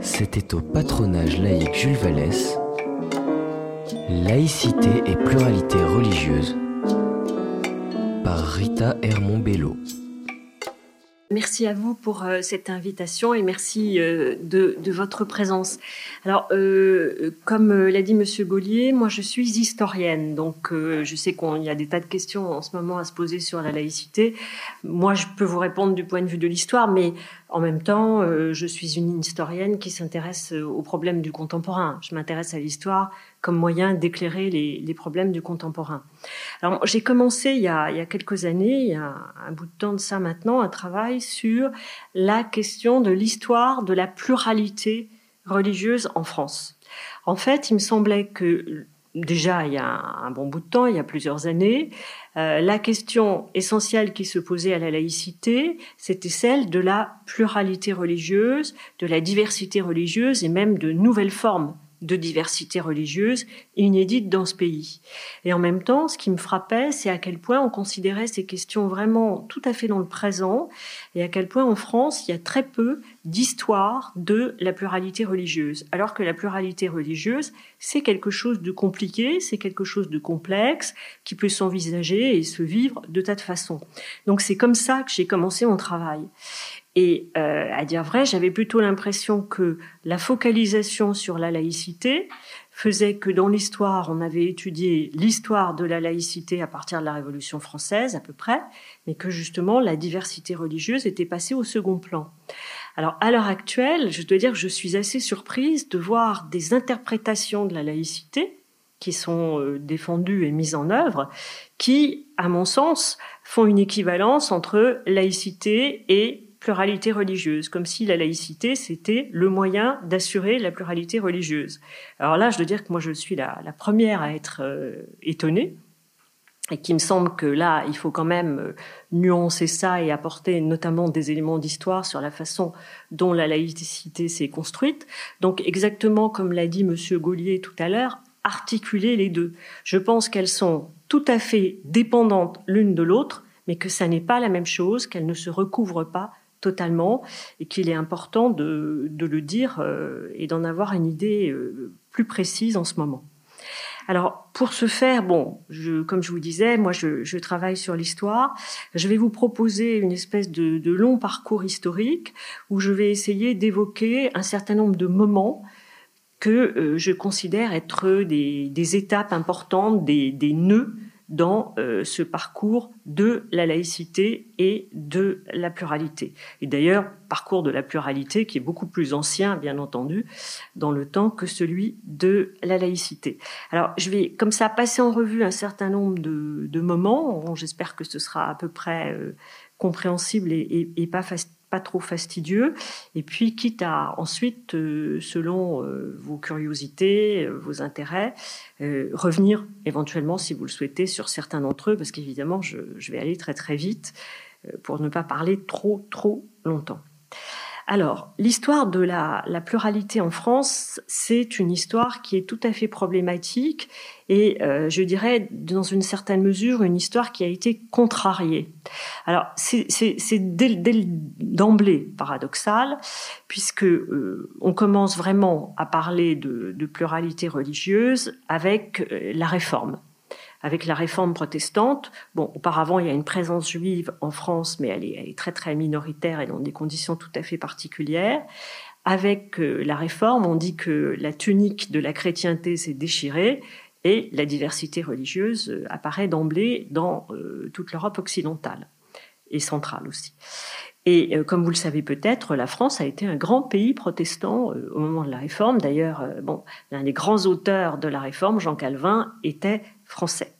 C'était au patronage laïque Jules Vallès, Laïcité et pluralité religieuse, par Rita Hermont-Bello. Merci à vous pour euh, cette invitation et merci euh, de, votre présence. Alors, euh, comme l'a dit Monsieur Gaulier, moi je suis historienne, donc je sais qu'il y a des tas de questions en ce moment à se poser sur la laïcité. Moi, je peux vous répondre du point de vue de l'histoire, mais en même temps, euh, je suis une historienne qui s'intéresse euh, aux problèmes du contemporain. Je m'intéresse à l'histoire comme moyen d'éclairer les, problèmes du contemporain. Alors, j'ai commencé il y, a, quelques années, il y a un bout de temps de ça maintenant, un travail sur la question de l'histoire de la pluralité religieuse en France. En fait, il me semblait que déjà il y a un bon bout de temps, il y a plusieurs années, euh, la question essentielle qui se posait à la laïcité, c'était celle de la pluralité religieuse, de la diversité religieuse et même de nouvelles formes de diversité religieuse inédite dans ce pays. Et en même temps, ce qui me frappait, c'est à quel point on considérait ces questions vraiment tout à fait dans le présent et à quel point en France, il y a très peu d'histoire de la pluralité religieuse. Alors que la pluralité religieuse, c'est quelque chose de compliqué, c'est quelque chose de complexe qui peut s'envisager et se vivre de tas de façons. Donc c'est comme ça que j'ai commencé mon travail. Et euh, à dire vrai, j'avais plutôt l'impression que la focalisation sur la laïcité faisait que dans l'histoire, on avait étudié l'histoire de la laïcité à partir de la Révolution française à peu près, mais que justement la diversité religieuse était passée au second plan. Alors à l'heure actuelle, je dois dire que je suis assez surprise de voir des interprétations de la laïcité qui sont euh, défendues et mises en œuvre, qui, à mon sens, font une équivalence entre laïcité et pluralité religieuse, comme si la laïcité, c'était le moyen d'assurer la pluralité religieuse. Alors là, je dois dire que moi, je suis la, première à être euh, étonnée, et qu'il me semble que là, il faut quand même euh, nuancer ça et apporter notamment des éléments d'histoire sur la façon dont la laïcité s'est construite. Donc, exactement comme l'a dit Monsieur Gaulier tout à l'heure, articuler les deux. Je pense qu'elles sont tout à fait dépendantes l'une de l'autre, mais que ça n'est pas la même chose, qu'elles ne se recouvrent pas totalement et qu'il est important de, le dire euh, et d'en avoir une idée euh, plus précise en ce moment. Alors, pour ce faire, bon, je, comme je vous disais, moi, je, travaille sur l'histoire. Je vais vous proposer une espèce de, long parcours historique où je vais essayer d'évoquer un certain nombre de moments que euh, je considère être des, étapes importantes, des, des nœuds dans euh, ce parcours de la laïcité et de la pluralité. Et d'ailleurs, parcours de la pluralité qui est beaucoup plus ancien, bien entendu, dans le temps que celui de la laïcité. Alors, je vais comme ça passer en revue un certain nombre de, moments. J'espère que ce sera à peu près euh, compréhensible et, et, pas facile pas trop fastidieux. Et puis, quitte à ensuite, euh, selon euh, vos curiosités, euh, vos intérêts, revenir éventuellement, si vous le souhaitez, sur certains d'entre eux, parce qu'évidemment, je, je, vais aller très très vite pour ne pas parler trop trop longtemps. Alors, l'histoire de la, pluralité en France, c'est une histoire qui est tout à fait problématique et euh, je dirais dans une certaine mesure une histoire qui a été contrariée. Alors, c'est d'emblée paradoxal puisque euh, on commence vraiment à parler de, pluralité religieuse avec euh, la réforme avec la réforme protestante. Bon, auparavant, il y a une présence juive en France, mais elle est, très très minoritaire et dans des conditions tout à fait particulières. Avec euh, la réforme, on dit que la tunique de la chrétienté s'est déchirée et la diversité religieuse euh, apparaît d'emblée dans euh, toute l'Europe occidentale et centrale aussi. Et comme vous le savez peut-être, la France a été un grand pays protestant au moment de la Réforme. D'ailleurs, bon, l'un des grands auteurs de la Réforme, Jean Calvin, était français.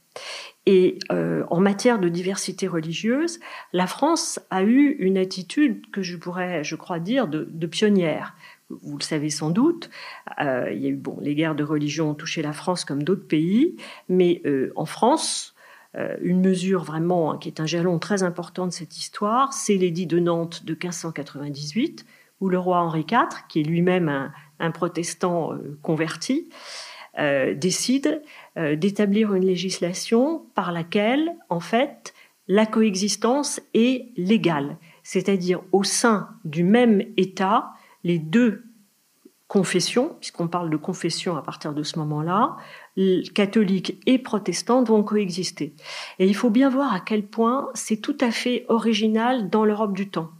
Et euh, en matière de diversité religieuse, la France a eu une attitude que je pourrais, je crois dire, de, pionnière. Vous le savez sans doute, euh, il y a eu bon, les guerres de religion ont touché la France comme d'autres pays, mais euh, en France, une mesure vraiment qui est un jalon très important de cette histoire, c'est l'édit de Nantes de 1598, où le roi Henri IV, qui est lui-même un, protestant converti, décide euh, d'établir une législation par laquelle, en fait, la coexistence est légale. c'est-à-dire au sein du même État, les deux confessions, puisqu'on parle de confession à partir de ce moment-là, catholiques et protestantes vont coexister. Et il faut bien voir à quel point c'est tout à fait original dans l'Europe du temps.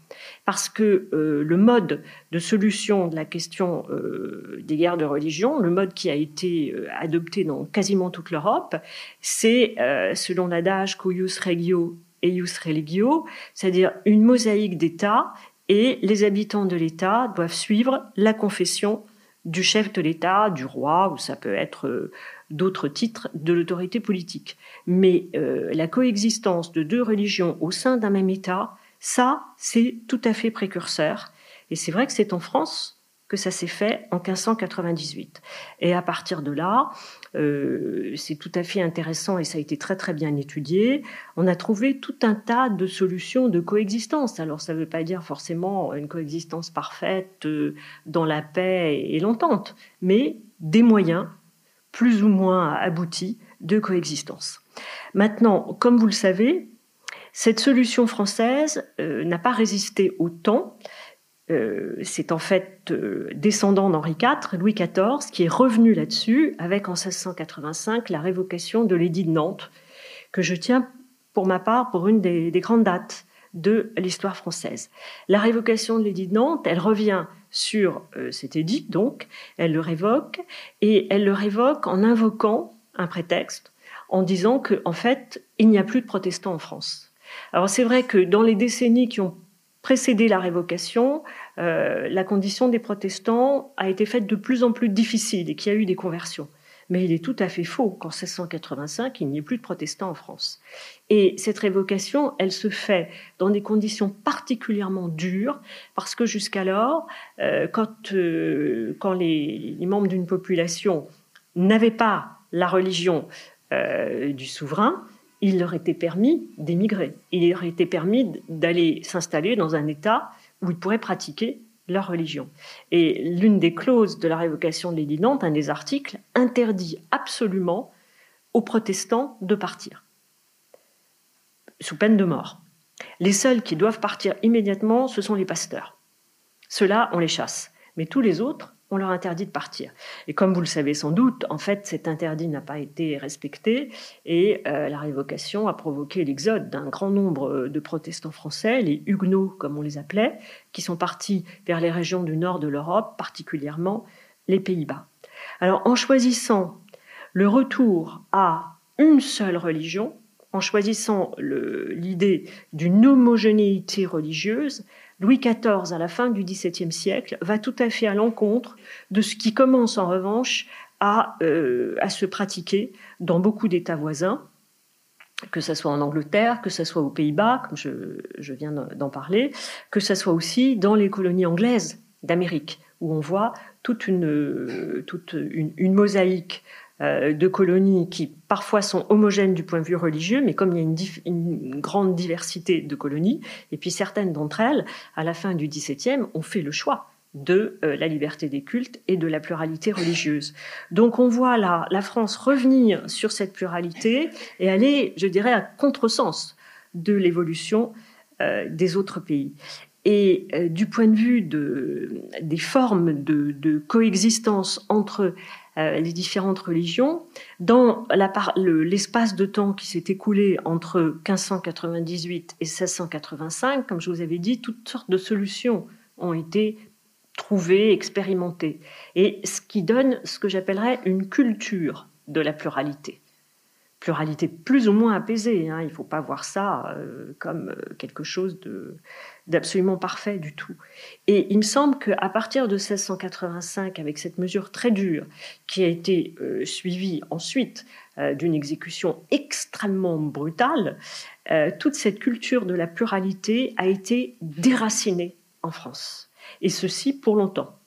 Parce que euh, le mode de solution de la question euh, des guerres de religion, le mode qui a été euh, adopté dans quasiment toute l'Europe, c'est, selon l'adage cuius regio eius religio, c'est-à-dire une mosaïque d'États et les habitants de l'État doivent suivre la confession du chef de l'État, du roi, ou ça peut être d'autres titres de l'autorité politique. Mais la coexistence de deux religions au sein d'un même État, ça, c'est tout à fait précurseur. Et c'est vrai que c'est en France que ça s'est fait en 1598. Et à partir de là, euh, c'est tout à fait intéressant et ça a été très très bien étudié. On a trouvé tout un tas de solutions de coexistence. Alors ça ne veut pas dire forcément une coexistence parfaite euh, dans la paix et l'entente, mais des moyens plus ou moins aboutis de coexistence. Maintenant, comme vous le savez, cette solution française euh, n'a pas résisté au temps euh, c'est en fait euh, descendant d'Henri IV, Louis XIV, qui est revenu là-dessus avec en 1685 la révocation de l'édit de Nantes, que je tiens pour ma part pour une des, grandes dates de l'histoire française. La révocation de l'édit de Nantes, elle revient sur cet édit, donc, elle le révoque, et elle le révoque en invoquant un prétexte, en disant qu'en en fait, il n'y a plus de protestants en France. Alors c'est vrai que dans les décennies qui ont précédé la révocation, euh, la condition des protestants a été faite de plus en plus difficile et qu'il y a eu des conversions. Mais il est tout à fait faux qu'en 1685, il n'y ait plus de protestants en France. Et cette révocation, elle se fait dans des conditions particulièrement dures, parce que jusqu'alors, euh, quand, euh, quand les, membres d'une population n'avaient pas la religion du souverain, il leur était permis d'émigrer. Il leur était permis d'aller s'installer dans un État où ils pourraient pratiquer leur religion. Et l'une des clauses de la révocation de l'édit Nantes, un des articles, interdit absolument aux protestants de partir, sous peine de mort. Les seuls qui doivent partir immédiatement, ce sont les pasteurs. Ceux-là, on les chasse. Mais tous les autres, on leur interdit de partir. Et comme vous le savez sans doute, en fait, cet interdit n'a pas été respecté et euh, la révocation a provoqué l'exode d'un grand nombre de protestants français, les huguenots comme on les appelait, qui sont partis vers les régions du nord de l'Europe, particulièrement les Pays-Bas. Alors en choisissant le retour à une seule religion, en choisissant l'idée d'une homogénéité religieuse, Louis XIV, à la fin du XVIIe siècle, va tout à fait à l'encontre de ce qui commence en revanche à, euh, se pratiquer dans beaucoup d'États voisins, que ce soit en Angleterre, que ce soit aux Pays-Bas, comme je, viens d'en parler, que ce soit aussi dans les colonies anglaises d'Amérique, où on voit toute une, mosaïque de colonies qui parfois sont homogènes du point de vue religieux, mais comme il y a une, grande diversité de colonies, et puis certaines d'entre elles, à la fin du XVIIe, ont fait le choix de euh, la liberté des cultes et de la pluralité religieuse. Donc on voit là la France revenir sur cette pluralité et aller, je dirais, à contresens de l'évolution euh, des autres pays. Et du point de vue de, des formes de, coexistence entre euh, les différentes religions. Dans l'espace de temps qui s'est écoulé entre 1598 et 1685, comme je vous avais dit, toutes sortes de solutions ont été trouvées, expérimentées. Et ce qui donne ce que j'appellerais une culture de la pluralité pluralité plus ou moins apaisée. Hein. Il ne faut pas voir ça euh, comme euh, quelque chose d'absolument parfait du tout. Et il me semble qu'à partir de 1685, avec cette mesure très dure qui a été euh, suivie ensuite d'une exécution extrêmement brutale, toute cette culture de la pluralité a été déracinée en France. Et ceci pour longtemps,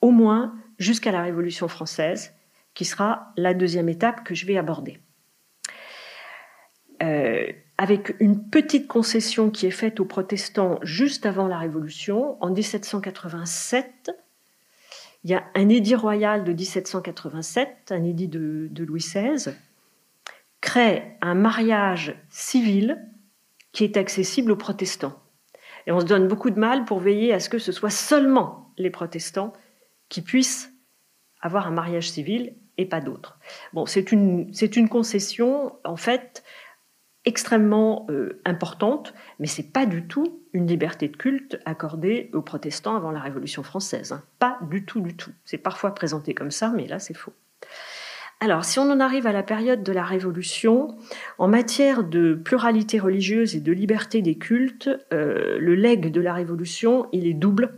au moins jusqu'à la Révolution française, qui sera la deuxième étape que je vais aborder. Euh, avec une petite concession qui est faite aux protestants juste avant la Révolution, en 1787. Il y a un édit royal de 1787, un édit de, Louis XVI, crée un mariage civil qui est accessible aux protestants. Et on se donne beaucoup de mal pour veiller à ce que ce soit seulement les protestants qui puissent avoir un mariage civil et pas d'autres. Bon, c'est une, c'est une concession, en fait, extrêmement euh, importante, mais c'est pas du tout une liberté de culte accordée aux protestants avant la Révolution française. Hein. Pas du tout, du tout. C'est parfois présenté comme ça, mais là c'est faux. Alors, si on en arrive à la période de la Révolution, en matière de pluralité religieuse et de liberté des cultes, euh, le legs de la Révolution, il est double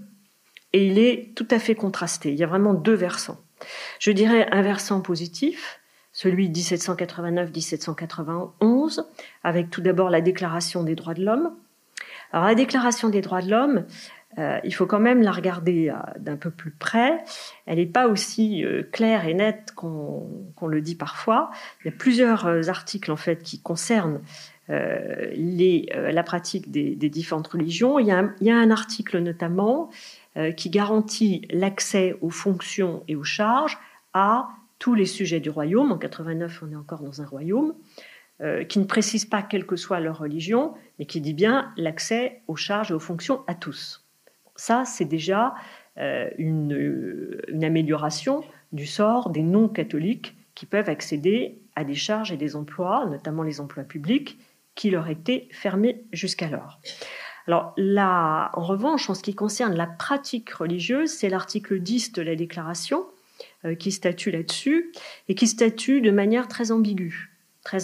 et il est tout à fait contrasté. Il y a vraiment deux versants. Je dirais un versant positif, celui 1789-1791, avec tout d'abord la Déclaration des droits de l'homme. Alors la Déclaration des droits de l'homme, euh, il faut quand même la regarder euh, d'un peu plus près. Elle n'est pas aussi euh, claire et nette qu'on le dit parfois. Il y a plusieurs articles en fait qui concernent la pratique des, différentes religions. Il y, a un, article notamment qui garantit l'accès aux fonctions et aux charges à tous les sujets du royaume. En 89, on est encore dans un royaume. qui ne précise pas quelle que soit leur religion, mais qui dit bien l'accès aux charges et aux fonctions à tous. Ça, c'est déjà euh, une, amélioration du sort des non-catholiques qui peuvent accéder à des charges et des emplois, notamment les emplois publics, qui leur étaient fermés jusqu'alors. Alors là, en revanche, en ce qui concerne la pratique religieuse, c'est l'article 10 de la déclaration euh, qui statue là-dessus et qui statue de manière très ambiguë très,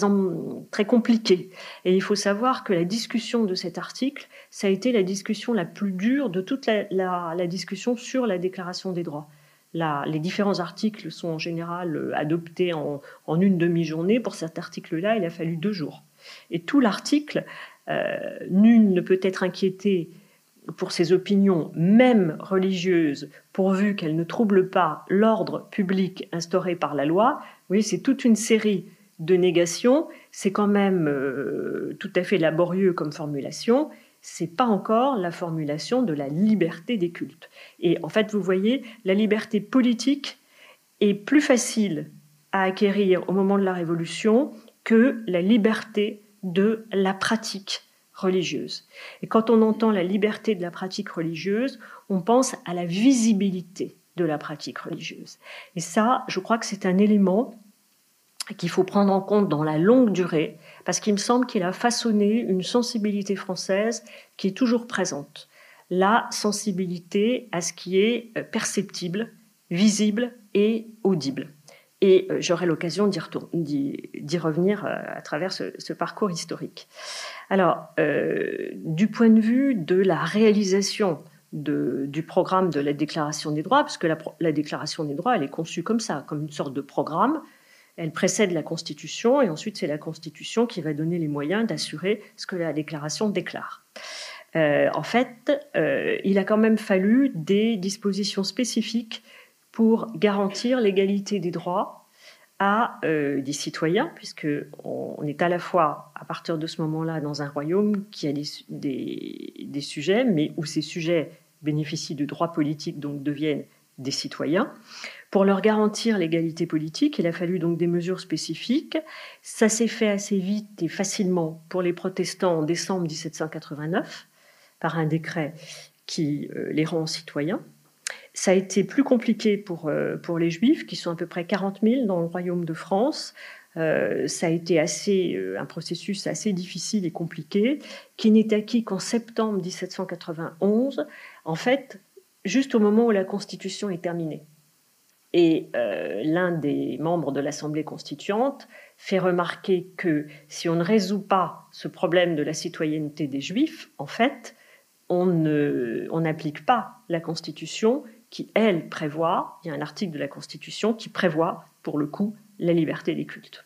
très compliqué. Et il faut savoir que la discussion de cet article, ça a été la discussion la plus dure de toute la, discussion sur la déclaration des droits. les différents articles sont en général euh, adoptés en, une demi-journée. Pour cet article-là, il a fallu deux jours. Et tout l'article, euh, nul ne peut être inquiété pour ses opinions, même religieuses, pourvu qu'elles ne troublent pas l'ordre public instauré par la loi. Oui, c'est toute une série de négation, c'est quand même euh, tout à fait laborieux comme formulation. C'est pas encore la formulation de la liberté des cultes. Et en fait, vous voyez, la liberté politique est plus facile à acquérir au moment de la Révolution que la liberté de la pratique religieuse. Et quand on entend la liberté de la pratique religieuse, on pense à la visibilité de la pratique religieuse. Et ça, je crois que c'est un élément qu'il faut prendre en compte dans la longue durée, parce qu'il me semble qu'il a façonné une sensibilité française qui est toujours présente. La sensibilité à ce qui est euh, perceptible, visible et audible. Et euh, j'aurai l'occasion d'y revenir euh, à travers ce, parcours historique. Alors, du point de vue de la réalisation du programme de la Déclaration des droits, parce que la, la Déclaration des droits, elle est conçue comme ça, comme une sorte de programme elle précède la Constitution et ensuite c'est la Constitution qui va donner les moyens d'assurer ce que la déclaration déclare. Euh, en fait, euh, il a quand même fallu des dispositions spécifiques pour garantir l'égalité des droits à euh, des citoyens, puisque on, est à la fois, à partir de ce moment-là, dans un royaume qui a des, sujets, mais où ces sujets bénéficient de droits politiques, donc deviennent des citoyens. Pour leur garantir l'égalité politique, il a fallu donc des mesures spécifiques. Ça s'est fait assez vite et facilement pour les protestants en décembre 1789 par un décret qui euh, les rend citoyens. Ça a été plus compliqué pour, euh, pour les juifs, qui sont à peu près 40 000 dans le royaume de France. Euh, ça a été assez, un processus assez difficile et compliqué, qui n'est acquis qu'en septembre 1791, en fait, juste au moment où la Constitution est terminée. Et euh, l'un des membres de l'Assemblée constituante fait remarquer que si on ne résout pas ce problème de la citoyenneté des Juifs, en fait, on n'applique pas la Constitution qui, elle, prévoit, il y a un article de la Constitution qui prévoit, pour le coup, la liberté des cultes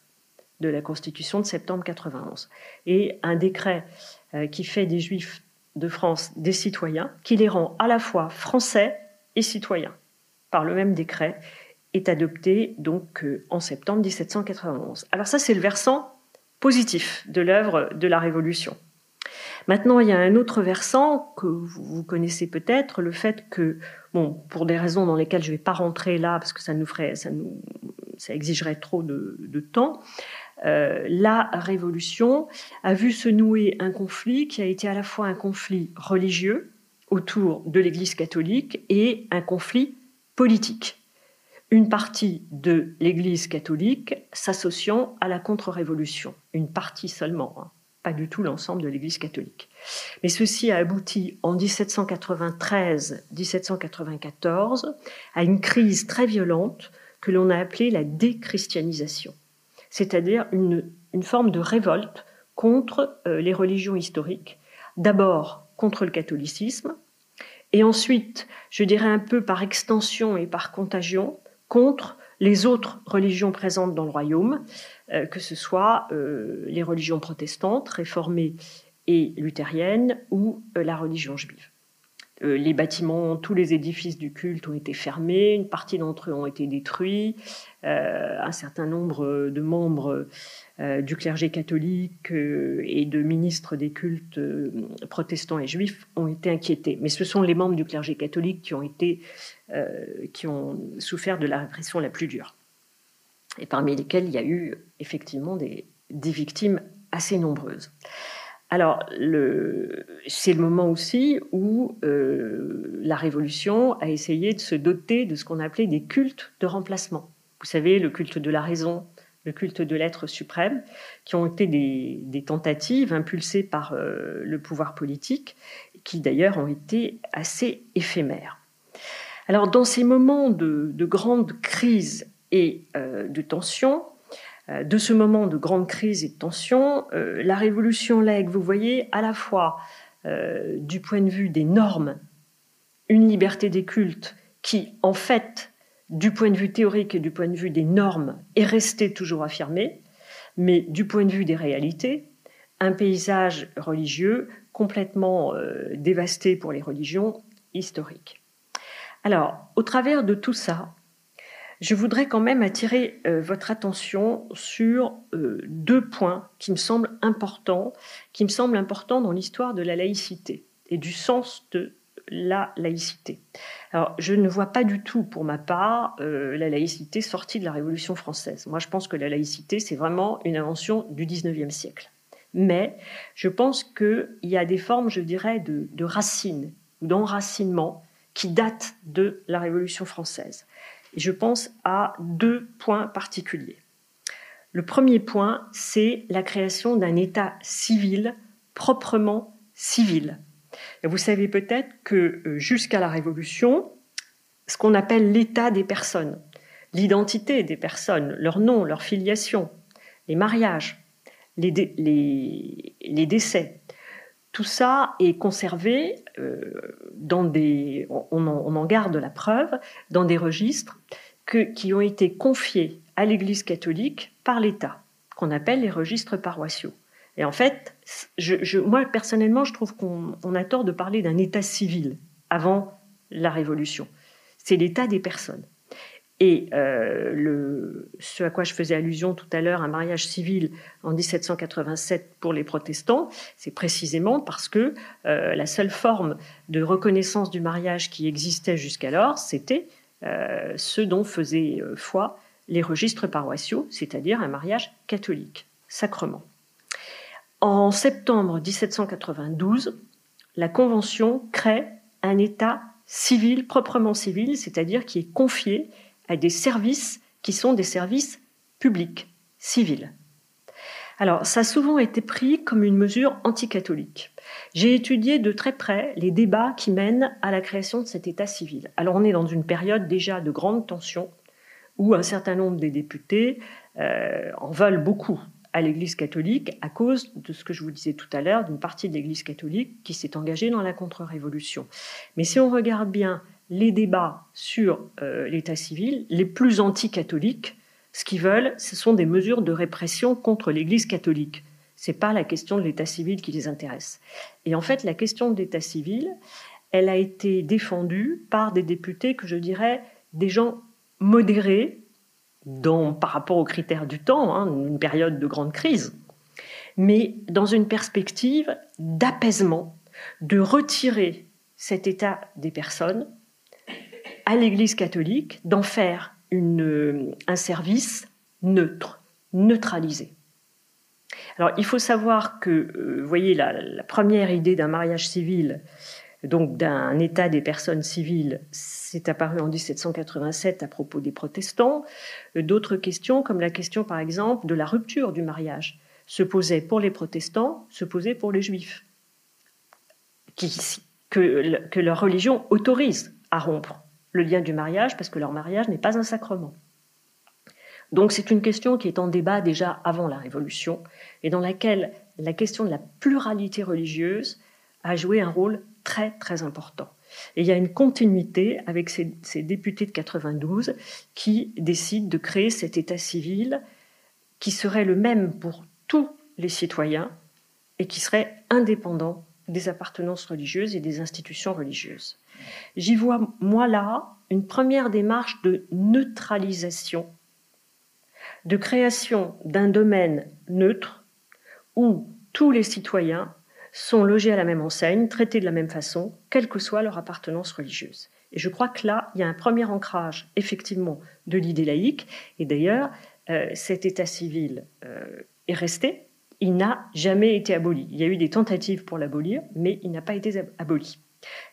de la Constitution de septembre 91. Et un décret euh, qui fait des Juifs de France des citoyens, qui les rend à la fois français et citoyens par le même décret, est adopté donc euh, en septembre 1791. Alors ça, c'est le versant positif de l'œuvre de la Révolution. Maintenant, il y a un autre versant que vous connaissez peut-être, le fait que, bon, pour des raisons dans lesquelles je ne vais pas rentrer là, parce que ça nous ferait, ça exigerait trop de, temps, la Révolution a vu se nouer un conflit qui a été à la fois un conflit religieux autour de l'Église catholique et un conflit politique. Une partie de l'Église catholique s'associant à la contre-révolution, une partie seulement, hein, pas du tout l'ensemble de l'Église catholique. Mais ceci a abouti en 1793-1794 à une crise très violente que l'on a appelée la déchristianisation, c'est-à-dire une, forme de révolte contre euh, les religions historiques, d'abord contre le catholicisme, et ensuite, je dirais un peu par extension et par contagion, contre les autres religions présentes dans le royaume, euh, que ce soit euh, les religions protestantes, réformées et luthériennes, ou la religion juive. Euh, les bâtiments, tous les édifices du culte ont été fermés, une partie d'entre eux ont été détruits, euh, un certain nombre de membres euh, du clergé catholique et de ministres des cultes protestants et juifs ont été inquiétés. Mais ce sont les membres du clergé catholique qui ont, été, qui ont souffert de la répression la plus dure, et parmi lesquels il y a eu effectivement des victimes assez nombreuses. Alors, c'est le moment aussi où euh, la Révolution a essayé de se doter de ce qu'on appelait des cultes de remplacement. Vous savez, le culte de la raison, le culte de l'être suprême, qui ont été des, tentatives impulsées par euh, le pouvoir politique, qui d'ailleurs ont été assez éphémères. Alors, dans ces moments de, grande crise et euh, de tension, euh, de ce moment de grande crise et de tension, la révolution lègue, vous voyez, à la fois du point de vue des normes, une liberté des cultes qui, en fait, du point de vue théorique et du point de vue des normes, est restée toujours affirmée, mais du point de vue des réalités, un paysage religieux complètement dévasté pour les religions historiques. Alors, au travers de tout ça, je voudrais quand même attirer euh, votre attention sur euh, deux points qui me semblent importants, qui me semblent importants dans l'histoire de la laïcité et du sens de la laïcité. Alors, je ne vois pas du tout, pour ma part, euh, la laïcité sortie de la Révolution française. Moi, je pense que la laïcité, c'est vraiment une invention du XIXe siècle. Mais je pense qu'il y a des formes, je dirais, de, de racines, d'enracinement qui datent de la Révolution française. Et je pense à deux points particuliers. Le premier point, c'est la création d'un État civil proprement civil. Vous savez peut-être que euh, jusqu'à la Révolution, ce qu'on appelle l'état des personnes, l'identité des personnes, leur nom, leur filiation, les mariages, les, décès, tout ça est conservé euh, dans des, on en, garde la preuve, dans des registres qui ont été confiés à l'Église catholique par l'État, qu'on appelle les registres paroissiaux. Et en fait, moi personnellement, je trouve qu'on a tort de parler d'un État civil avant la Révolution. C'est l'état des personnes. Et euh, ce à quoi je faisais allusion tout à l'heure, un mariage civil en 1787 pour les protestants, c'est précisément parce que euh, la seule forme de reconnaissance du mariage qui existait jusqu'alors, c'était euh, ce dont faisaient foi les registres paroissiaux, c'est-à-dire un mariage catholique, sacrement. En septembre 1792, la Convention crée un État civil, proprement civil, c'est-à-dire qui est confié à des services qui sont des services publics, civils. Alors, ça a souvent été pris comme une mesure anticatholique. J'ai étudié de très près les débats qui mènent à la création de cet État civil. Alors, on est dans une période déjà de grande tension où un certain nombre des députés euh, en veulent beaucoup à l'Église catholique à cause de ce que je vous disais tout à l'heure, d'une partie de l'Église catholique qui s'est engagée dans la contre-révolution. Mais si on regarde bien les débats sur euh, l'état civil, les plus anti-catholiques, ce qu'ils veulent, ce sont des mesures de répression contre l'Église catholique. Ce n'est pas la question de l'état civil qui les intéresse. Et en fait, la question de l'état civil, elle a été défendue par des députés que je dirais des gens modérés par rapport aux critères du temps, hein, une période de grande crise, mais dans une perspective d'apaisement, de retirer cet état des personnes à l'Église catholique d'en faire une, un service neutre, neutralisé. Alors, il faut savoir que, euh, vous voyez, la, première idée d'un mariage civil, donc d'un état des personnes civiles, c'est apparu en 1787 à propos des protestants. D'autres questions, comme la question, par exemple, de la rupture du mariage, se posaient pour les protestants, se posaient pour les juifs, que, que leur religion autorise à rompre le lien du mariage parce que leur mariage n'est pas un sacrement. Donc c'est une question qui est en débat déjà avant la Révolution et dans laquelle la question de la pluralité religieuse a joué un rôle très très important. Et il y a une continuité avec ces, députés de 92 qui décident de créer cet État civil qui serait le même pour tous les citoyens et qui serait indépendant des appartenances religieuses et des institutions religieuses. J'y vois, moi là, une première démarche de neutralisation de création d'un domaine neutre où tous les citoyens sont logés à la même enseigne, traités de la même façon, quelle que soit leur appartenance religieuse. Et je crois que là, il y a un premier ancrage, effectivement, de l'idée laïque. Et d'ailleurs, euh, cet état civil euh, est resté. Il n'a jamais été aboli. Il y a eu des tentatives pour l'abolir, mais il n'a pas été aboli.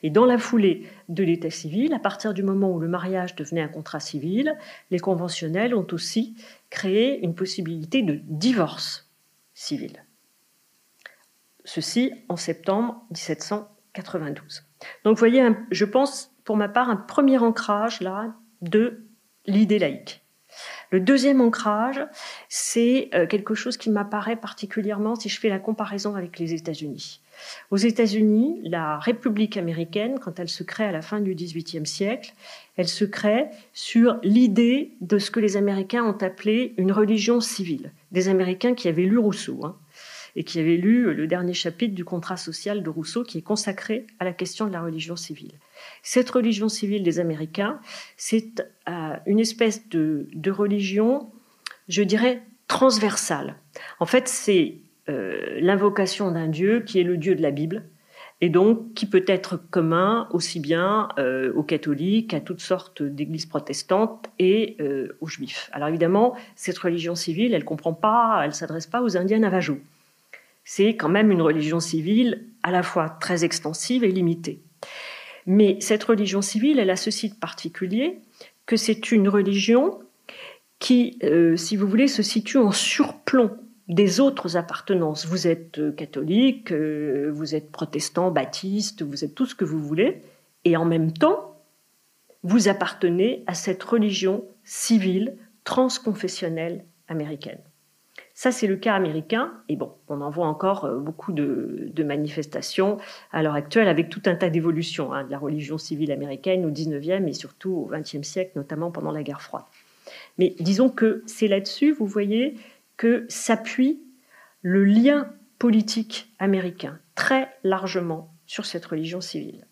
Et dans la foulée de l'état civil, à partir du moment où le mariage devenait un contrat civil, les conventionnels ont aussi créé une possibilité de divorce civil. Ceci en septembre 1792. Donc vous voyez, je pense pour ma part un premier ancrage là de l'idée laïque. Le deuxième ancrage, c'est euh, quelque chose qui m'apparaît particulièrement si je fais la comparaison avec les États-Unis. Aux États-Unis, la République américaine, quand elle se crée à la fin du XVIIIe siècle, elle se crée sur l'idée de ce que les Américains ont appelé une religion civile. Des Américains qui avaient lu Rousseau hein, et qui avaient lu le dernier chapitre du contrat social de Rousseau qui est consacré à la question de la religion civile. Cette religion civile des Américains, c'est euh, une espèce de, religion, je dirais, transversale. En fait, c'est euh, l'invocation d'un Dieu qui est le Dieu de la Bible, et donc qui peut être commun aussi bien euh, aux catholiques, à toutes sortes d'églises protestantes et aux juifs. Alors évidemment, cette religion civile, elle comprend pas, elle s'adresse pas aux Indiens Navajo. C'est quand même une religion civile à la fois très extensive et limitée. Mais cette religion civile, elle a ceci de particulier que c'est une religion qui, si vous voulez, se situe en surplomb des autres appartenances. Vous êtes euh, catholique, euh, vous êtes protestant, baptiste, vous êtes tout ce que vous voulez, et en même temps, vous appartenez à cette religion civile transconfessionnelle américaine. Ça, c'est le cas américain. Et bon, on en voit encore euh, beaucoup de, manifestations à l'heure actuelle avec tout un tas d'évolutions hein, de la religion civile américaine au 19e et surtout au 20e siècle, notamment pendant la guerre froide. Mais disons que c'est là-dessus, vous voyez, que s'appuie le lien politique américain très largement sur cette religion civile.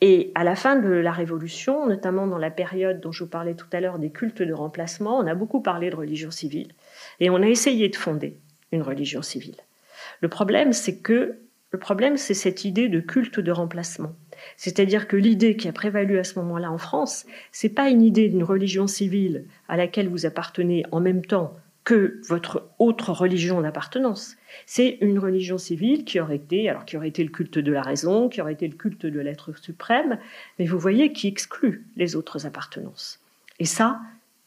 Et à la fin de la Révolution, notamment dans la période dont je vous parlais tout à l'heure des cultes de remplacement, on a beaucoup parlé de religion civile et on a essayé de fonder une religion civile. Le problème, c'est que le problème, c'est cette idée de culte de remplacement. C'est-à-dire que l'idée qui a prévalu à ce moment-là en France, c'est pas une idée d'une religion civile à laquelle vous appartenez en même temps que votre autre religion d'appartenance. C'est une religion civile qui aurait été, alors qui aurait été le culte de la raison, qui aurait été le culte de l'être suprême, mais vous voyez qui exclut les autres appartenances. Et ça,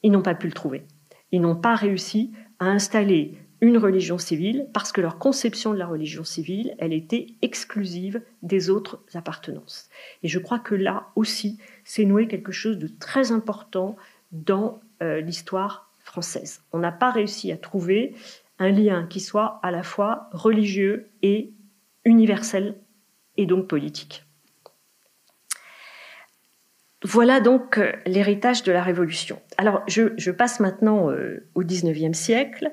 ils n'ont pas pu le trouver. Ils n'ont pas réussi à installer une religion civile parce que leur conception de la religion civile, elle était exclusive des autres appartenances. Et je crois que là aussi, c'est noué quelque chose de très important dans euh, l'histoire on n'a pas réussi à trouver un lien qui soit à la fois religieux et universel et donc politique. Voilà donc euh, l'héritage de la Révolution. Alors je, passe maintenant euh, au XIXe siècle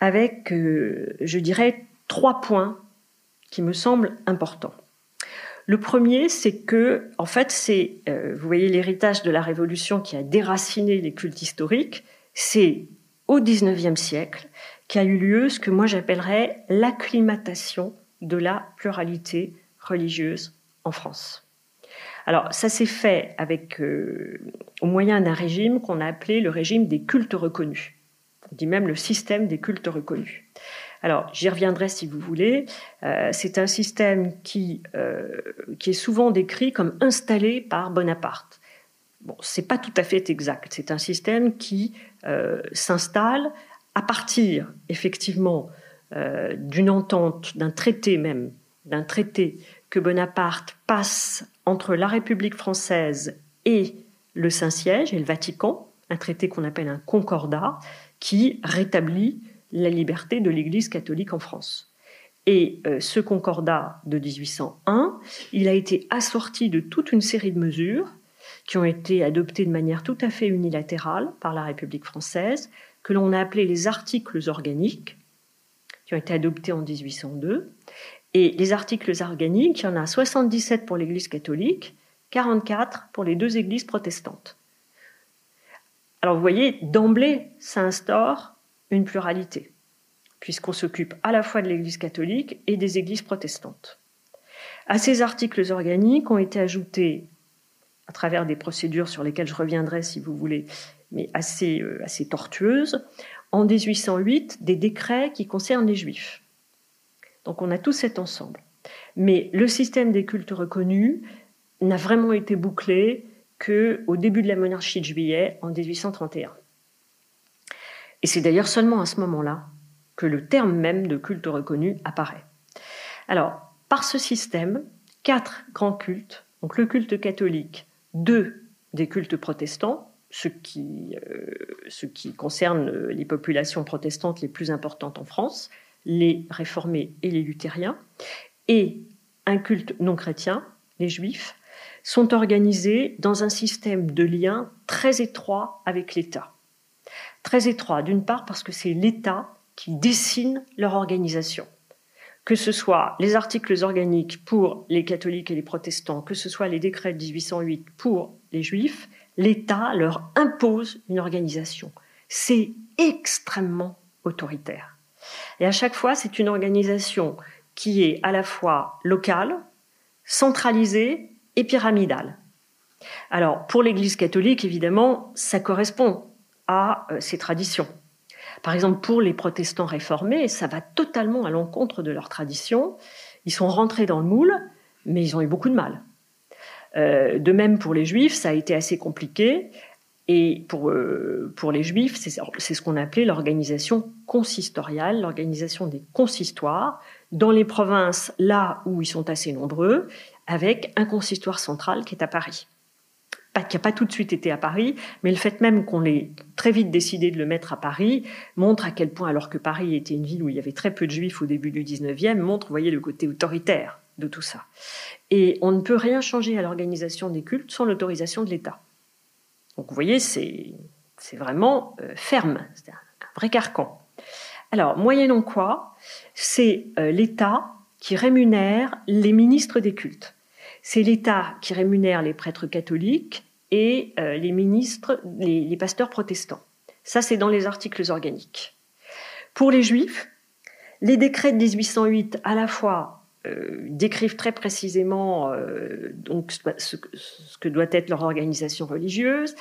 avec, euh, je dirais, trois points qui me semblent importants. Le premier, c'est que, en fait, c'est, vous voyez, l'héritage de la Révolution qui a déraciné les cultes historiques, c'est au XIXe siècle qu'a eu lieu ce que moi j'appellerais l'acclimatation de la pluralité religieuse en France. Alors ça s'est fait euh, au moyen d'un régime qu'on a appelé le régime des cultes reconnus. On dit même le système des cultes reconnus. Alors, j'y reviendrai si vous voulez. Euh, c'est un système qui, euh, qui est souvent décrit comme installé par Bonaparte. Bon, c'est pas tout à fait exact. C'est un système qui s'installe à partir, effectivement, d'une entente, d'un traité même, d'un traité que Bonaparte passe entre la République française et le Saint-Siège et le Vatican, un traité qu'on appelle un concordat, qui rétablit la liberté de l'Église catholique en France. Et euh, ce concordat de 1801, il a été assorti de toute une série de mesures qui ont été adoptées de manière tout à fait unilatérale par la République française, que l'on a appelées les articles organiques, qui ont été adoptés en 1802. Et les articles organiques, il y en a 77 pour l'Église catholique, 44 pour les deux églises protestantes. Alors vous voyez, d'emblée, ça instaure une pluralité, puisqu'on s'occupe à la fois de l'Église catholique et des églises protestantes. À ces articles organiques ont été ajoutés, à travers des procédures sur lesquelles je reviendrai si vous voulez, mais assez, euh, assez tortueuses, en 1808, des décrets qui concernent les juifs. Donc on a tout cet ensemble. Mais le système des cultes reconnus n'a vraiment été bouclé qu'au début de la monarchie de juillet, en 1831. Et c'est d'ailleurs seulement à ce moment-là que le terme même de culte reconnu apparaît. Alors, par ce système, quatre grands cultes, donc le culte catholique, deux des cultes protestants, ce qui, euh, ce qui concerne les populations protestantes les plus importantes en France, les réformés et les luthériens, et un culte non chrétien, les juifs, sont organisés dans un système de liens très étroit avec l'État. Très étroit, d'une part parce que c'est l'État qui dessine leur organisation. Que ce soit les articles organiques pour les catholiques et les protestants, que ce soit les décrets de 1808 pour les juifs, l'État leur impose une organisation. C'est extrêmement autoritaire. Et à chaque fois, c'est une organisation qui est à la fois locale, centralisée et pyramidale. Alors, pour l'Église catholique, évidemment, ça correspond à euh, ces traditions. Par exemple, pour les protestants réformés, ça va totalement à l'encontre de leurs traditions. Ils sont rentrés dans le moule, mais ils ont eu beaucoup de mal. Euh, de même pour les juifs, ça a été assez compliqué. Et pour, euh, pour les juifs, c'est ce qu'on appelait l'organisation consistoriale, l'organisation des consistoires, dans les provinces là où ils sont assez nombreux, avec un consistoire central qui est à Paris. Qui n'a pas tout de suite été à Paris, mais le fait même qu'on ait très vite décidé de le mettre à Paris montre à quel point, alors que Paris était une ville où il y avait très peu de juifs au début du 19e, montre, voyez, le côté autoritaire de tout ça. Et on ne peut rien changer à l'organisation des cultes sans l'autorisation de l'État. Donc vous voyez, c'est vraiment euh, ferme, c'est un, vrai carcan. Alors, moyennant quoi, c'est euh, l'État qui rémunère les ministres des cultes. C'est l'État qui rémunère les prêtres catholiques et euh, les ministres, les, pasteurs protestants. Ça, c'est dans les articles organiques. Pour les juifs, les décrets de 1808, à la fois, euh, décrivent très précisément euh, donc, ce, que doit être leur organisation religieuse.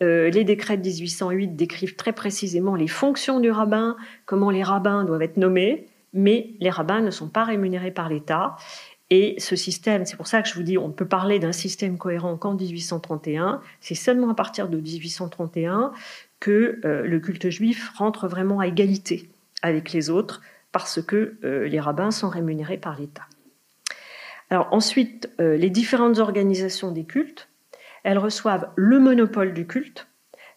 les décrets de 1808 décrivent très précisément les fonctions du rabbin, comment les rabbins doivent être nommés, mais les rabbins ne sont pas rémunérés par l'État. Et ce système, c'est pour ça que je vous dis, on ne peut parler d'un système cohérent qu'en 1831. C'est seulement à partir de 1831 que euh, le culte juif rentre vraiment à égalité avec les autres, parce que euh, les rabbins sont rémunérés par l'État. Alors ensuite, euh, les différentes organisations des cultes, elles reçoivent le monopole du culte.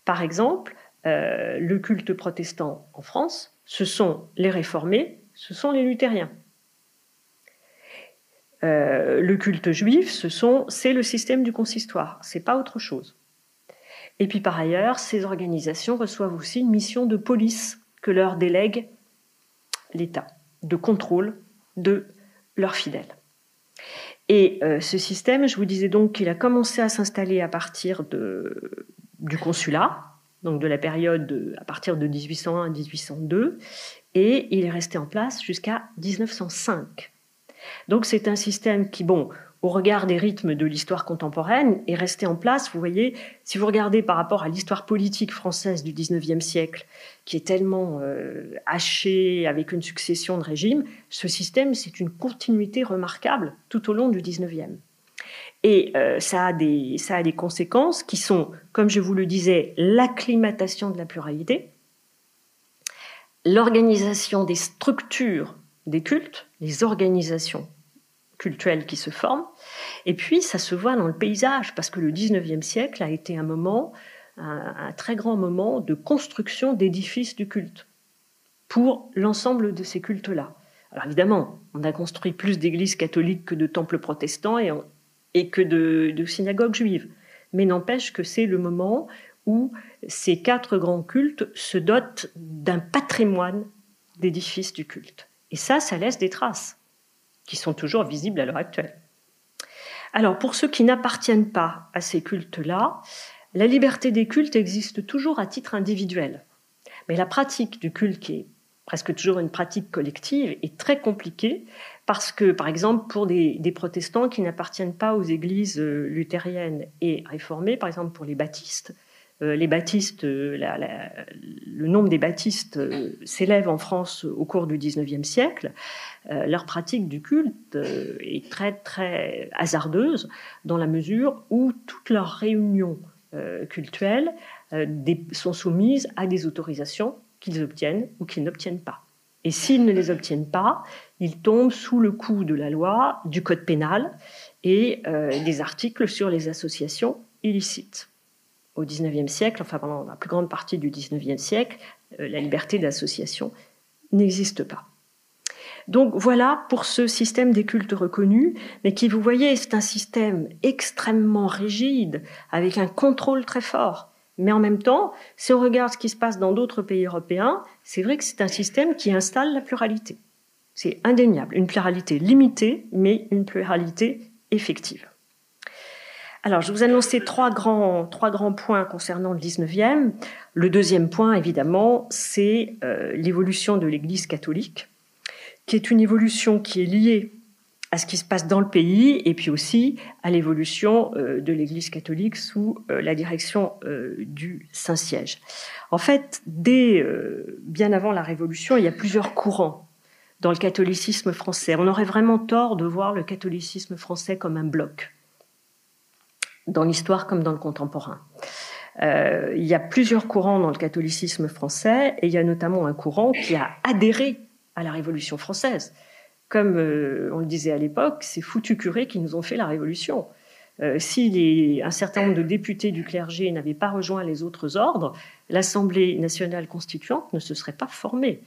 Par exemple, le culte protestant en France, ce sont les réformés, ce sont les luthériens. Euh, le culte juif, ce sont, c'est le système du consistoire, c'est pas autre chose. Et puis par ailleurs, ces organisations reçoivent aussi une mission de police que leur délègue l'État, de contrôle de leurs fidèles. Et euh, ce système, je vous disais donc qu'il a commencé à s'installer à partir du consulat, donc de la période à partir de 1801 à 1802, et il est resté en place jusqu'à 1905. Donc c'est un système qui, bon, au regard des rythmes de l'histoire contemporaine, est resté en place. Vous voyez, si vous regardez par rapport à l'histoire politique française du XIXe siècle, qui est tellement euh, hachée avec une succession de régimes, ce système, c'est une continuité remarquable tout au long du XIXe. Et euh, ça, a des, ça a des conséquences qui sont, comme je vous le disais, l'acclimatation de la pluralité, l'organisation des structures des cultes, les organisations cultuelles qui se forment, et puis ça se voit dans le paysage, parce que le 19e siècle a été un moment, un, très grand moment de construction d'édifices du culte pour l'ensemble de ces cultes-là. Alors évidemment, on a construit plus d'églises catholiques que de temples protestants et, que de synagogues juives. Mais n'empêche que c'est le moment où ces quatre grands cultes se dotent d'un patrimoine d'édifices du culte. Et ça, ça laisse des traces qui sont toujours visibles à l'heure actuelle. Alors, pour ceux qui n'appartiennent pas à ces cultes-là, la liberté des cultes existe toujours à titre individuel. Mais la pratique du culte, qui est presque toujours une pratique collective, est très compliquée parce que, par exemple, pour des, des protestants qui n'appartiennent pas aux églises euh, luthériennes et réformées, par exemple pour les baptistes, les baptistes, euh, le nombre des baptistes euh, s'élève en France au cours du XIXe siècle. leur pratique du culte est très très hasardeuse dans la mesure où toutes leurs réunions cultuelles sont soumises à des autorisations qu'ils obtiennent ou qu'ils n'obtiennent pas. Et s'ils ne les obtiennent pas, ils tombent sous le coup de la loi, du code pénal et des articles sur les associations illicites au XIXe siècle, enfin pendant la plus grande partie du XIXe siècle, euh, la liberté d'association n'existe pas. Donc voilà pour ce système des cultes reconnus, mais qui, vous voyez, c'est un système extrêmement rigide, avec un contrôle très fort. Mais en même temps, si on regarde ce qui se passe dans d'autres pays européens, c'est vrai que c'est un système qui installe la pluralité. C'est indéniable, une pluralité limitée, mais une pluralité effective. Alors, je vous annonçais trois grands, trois grands points concernant le 19e. Le deuxième point, évidemment, c'est euh, l'évolution de l'Église catholique, qui est une évolution qui est liée à ce qui se passe dans le pays et puis aussi à l'évolution euh, de l'Église catholique sous euh, la direction du Saint-Siège. En fait, dès bien avant la Révolution, il y a plusieurs courants dans le catholicisme français. On aurait vraiment tort de voir le catholicisme français comme un bloc dans l'histoire comme dans le contemporain. Euh, il y a plusieurs courants dans le catholicisme français et il y a notamment un courant qui a adhéré à la Révolution française. Comme euh, on le disait à l'époque, c'est foutu curés qui nous ont fait la Révolution. Euh, si un certain nombre de députés du clergé n'avaient pas rejoint les autres ordres, l'Assemblée nationale constituante ne se serait pas formée.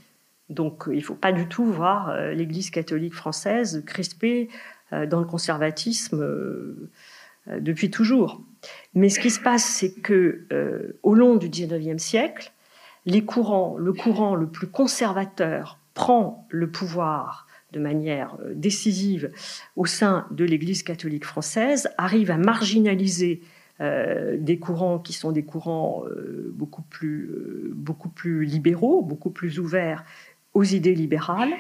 Donc il ne faut pas du tout voir l'Église catholique française crispée dans le conservatisme depuis toujours. Mais ce qui se passe, c'est que euh, au long du XIXe siècle, les courants, le courant le plus conservateur prend le pouvoir de manière euh, décisive au sein de l'Église catholique française, arrive à marginaliser des courants qui sont des courants beaucoup, plus, beaucoup plus libéraux, beaucoup plus ouverts aux idées libérales.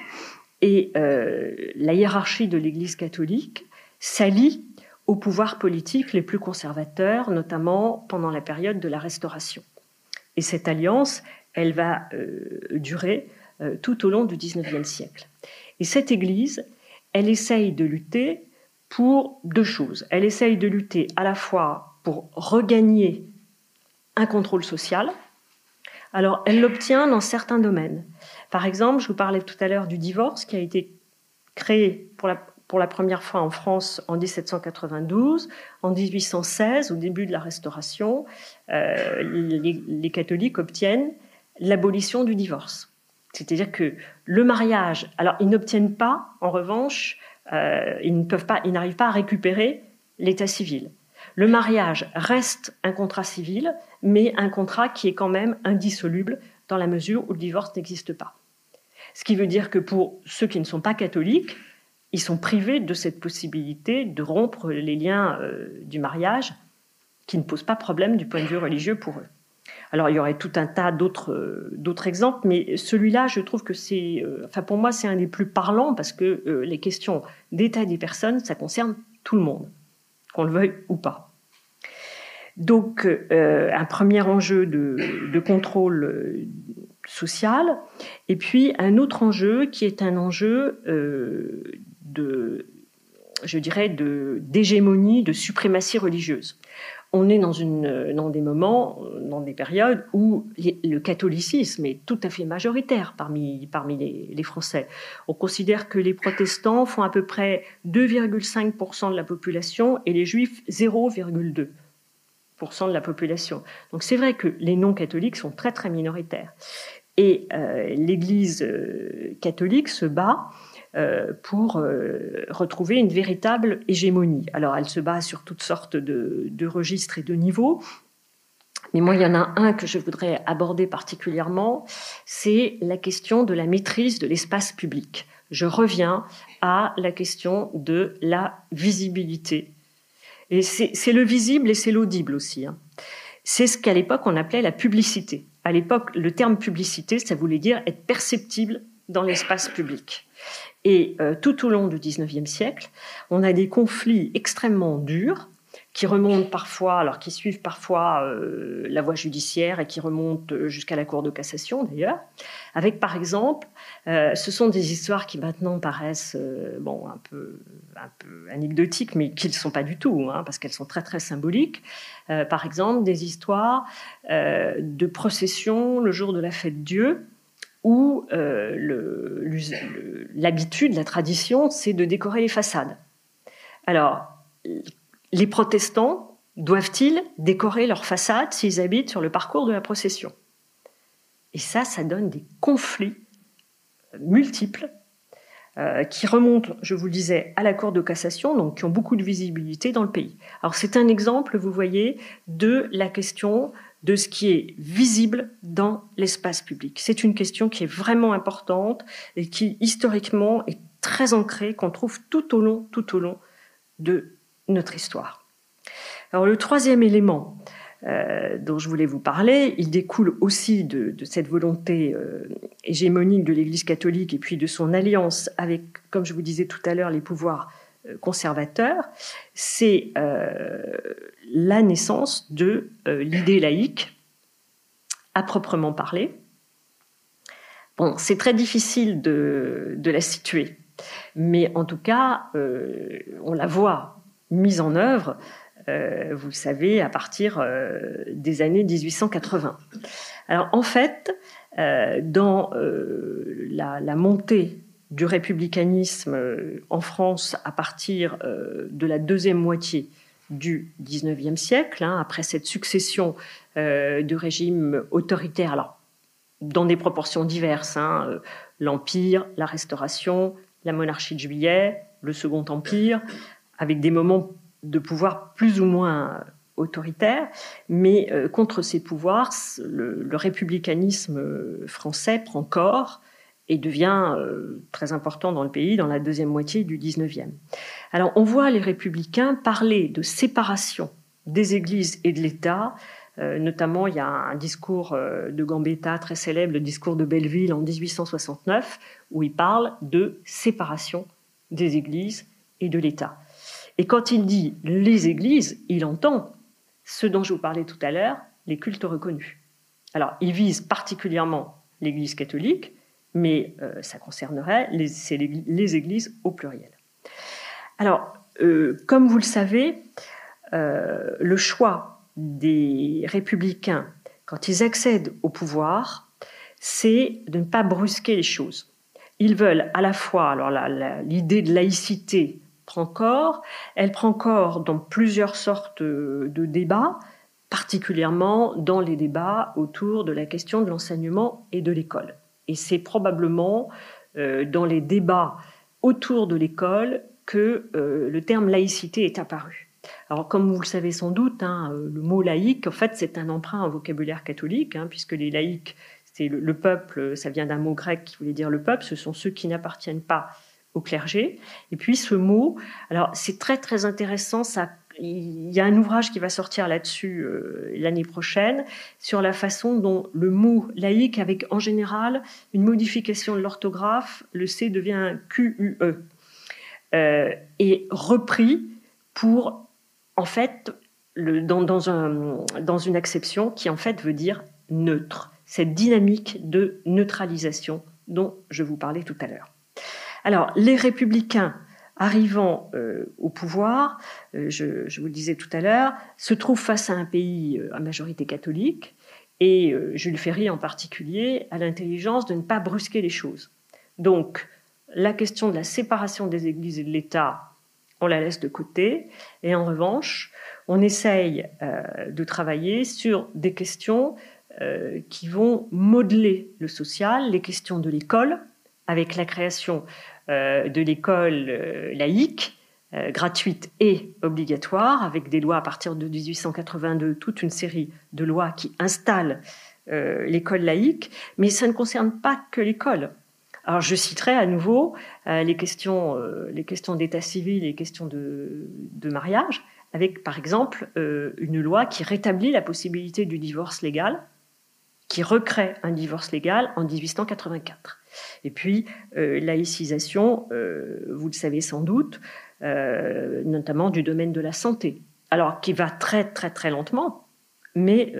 Et la hiérarchie de l'Église catholique s'allie aux pouvoirs politiques les plus conservateurs, notamment pendant la période de la Restauration. Et cette alliance, elle va euh, durer euh, tout au long du XIXe siècle. Et cette Église, elle essaye de lutter pour deux choses. Elle essaye de lutter à la fois pour regagner un contrôle social. Alors, elle l'obtient dans certains domaines. Par exemple, je vous parlais tout à l'heure du divorce qui a été créé pour la pour la première fois en France en 1792. En 1816, au début de la Restauration, euh, les, catholiques obtiennent l'abolition du divorce. C'est-à-dire que le mariage, alors ils n'obtiennent pas, en revanche, euh, ils ne peuvent pas, ils n'arrivent pas à récupérer l'état civil. Le mariage reste un contrat civil, mais un contrat qui est quand même indissoluble dans la mesure où le divorce n'existe pas. Ce qui veut dire que pour ceux qui ne sont pas catholiques, ils sont privés de cette possibilité de rompre les liens euh, du mariage qui ne posent pas problème du point de vue religieux pour eux. Alors il y aurait tout un tas d'autres euh, exemples, mais celui-là, je trouve que c'est, euh, enfin pour moi, c'est un des plus parlants parce que les questions d'état des personnes, ça concerne tout le monde, qu'on le veuille ou pas. Donc, un premier enjeu de, contrôle euh, social, et puis un autre enjeu qui est un enjeu de, je dirais, d'hégémonie, de suprématie religieuse on est dans, une, dans des moments, dans des périodes où le catholicisme est tout à fait majoritaire parmi, parmi les, Français. On considère que les protestants font à peu près 2,5% de la population et les juifs 0,2% de la population. Donc c'est vrai que les non-catholiques sont très très minoritaires. Et euh, l'Église euh, catholique se bat pour euh, retrouver une véritable hégémonie. Alors elle se base sur toutes sortes de, registres et de niveaux. Mais moi, il y en a un que je voudrais aborder particulièrement, c'est la question de la maîtrise de l'espace public. Je reviens à la question de la visibilité. Et c'est le visible et c'est l'audible aussi. Hein. C'est ce qu'à l'époque on appelait la publicité. À l'époque, le terme publicité, ça voulait dire être perceptible dans l'espace public. Et euh, tout au long du XIXe siècle, on a des conflits extrêmement durs qui remontent parfois, alors qui suivent parfois euh, la voie judiciaire et qui remontent jusqu'à la Cour de cassation d'ailleurs, avec par exemple, euh, ce sont des histoires qui maintenant paraissent bon un peu un peu anecdotiques, mais qui ne sont pas du tout, hein, parce qu'elles sont très très symboliques. par exemple, des histoires de procession le jour de la fête Dieu où euh, l'habitude, la tradition, c'est de décorer les façades. Alors, les protestants doivent-ils décorer leurs façades s'ils habitent sur le parcours de la procession? Et ça, ça donne des conflits multiples euh, qui remontent, je vous le disais, à la Cour de cassation, donc qui ont beaucoup de visibilité dans le pays. Alors c'est un exemple, vous voyez, de la question de ce qui est visible dans l'espace public. C'est une question qui est vraiment importante et qui historiquement est très ancrée, qu'on trouve tout au long, tout au long de notre histoire. Alors le troisième élément euh, dont je voulais vous parler, il découle aussi de, cette volonté euh, hégémonique de l'Église catholique et puis de son alliance avec, comme je vous disais tout à l'heure, les pouvoirs conservateur, c'est euh, la naissance de euh, l'idée laïque à proprement parler. C'est très difficile de, la situer, mais en tout cas, on la voit mise en œuvre, vous le savez, à partir des années 1880. Alors en fait, dans la, montée du républicanisme euh, en France à partir euh, de la deuxième moitié du XIXe siècle, hein, après cette succession euh, de régimes autoritaires, dans des proportions diverses, hein, l'Empire, la Restauration, la monarchie de Juillet, le Second Empire, avec des moments de pouvoir plus ou moins autoritaires, mais contre ces pouvoirs, le républicanisme français prend corps et devient euh, très important dans le pays dans la deuxième moitié du 19e. Alors on voit les républicains parler de séparation des églises et de l'État. Euh, notamment, il y a un discours euh, de Gambetta très célèbre, le discours de Belleville en 1869, où il parle de séparation des églises et de l'État. Et quand il dit les églises, il entend ce dont je vous parlais tout à l'heure, les cultes reconnus. Alors, il vise particulièrement l'Église catholique, mais euh, ça concernerait les, églises au pluriel. Alors, euh, comme vous le savez, euh, le choix des républicains, quand ils accèdent au pouvoir, c'est de ne pas brusquer les choses. Ils veulent à la fois, alors l'idée de laïcité prend corps, elle prend corps dans plusieurs sortes de débats, particulièrement dans les débats autour de la question de l'enseignement et de l'école. Et c'est probablement euh, dans les débats autour de l'école que euh, le terme laïcité est apparu. Alors, comme vous le savez sans doute, hein, euh, le mot laïque, en fait, c'est un emprunt au vocabulaire catholique, hein, puisque les laïcs, c'est le, peuple, ça vient d'un mot grec qui voulait dire le peuple, ce sont ceux qui n'appartiennent pas au clergé. Et puis ce mot, alors c'est très très intéressant, ça il y a un ouvrage qui va sortir là-dessus euh, l'année prochaine sur la façon dont le mot laïque, avec en général une modification de l'orthographe, le C devient QUE, euh, est repris pour, en fait, dans, dans une acception qui en fait veut dire neutre, cette dynamique de neutralisation dont je vous parlais tout à l'heure. Alors, les républicains arrivant euh, au pouvoir, euh, je, vous le disais tout à l'heure, se trouvent face à un pays euh, à majorité catholique, et Jules Ferry en particulier a l'intelligence de ne pas brusquer les choses. Donc, la question de la séparation des églises et de l'État, on la laisse de côté, et en revanche, on essaye de travailler sur des questions qui vont modeler le social, les questions de l'école, avec la création de l'école euh, laïque, euh, gratuite et obligatoire, avec des lois à partir de 1882, toute une série de lois qui installent l'école laïque, mais ça ne concerne pas que l'école. Alors je citerai à nouveau les questions, les questions d'état civil les questions de, mariage, avec par exemple une loi qui rétablit la possibilité du divorce légal, qui recrée un divorce légal en 1884. Et puis, euh, laïcisation, euh, vous le savez sans doute, euh, notamment du domaine de la santé. Alors, qui va très, très, très lentement, mais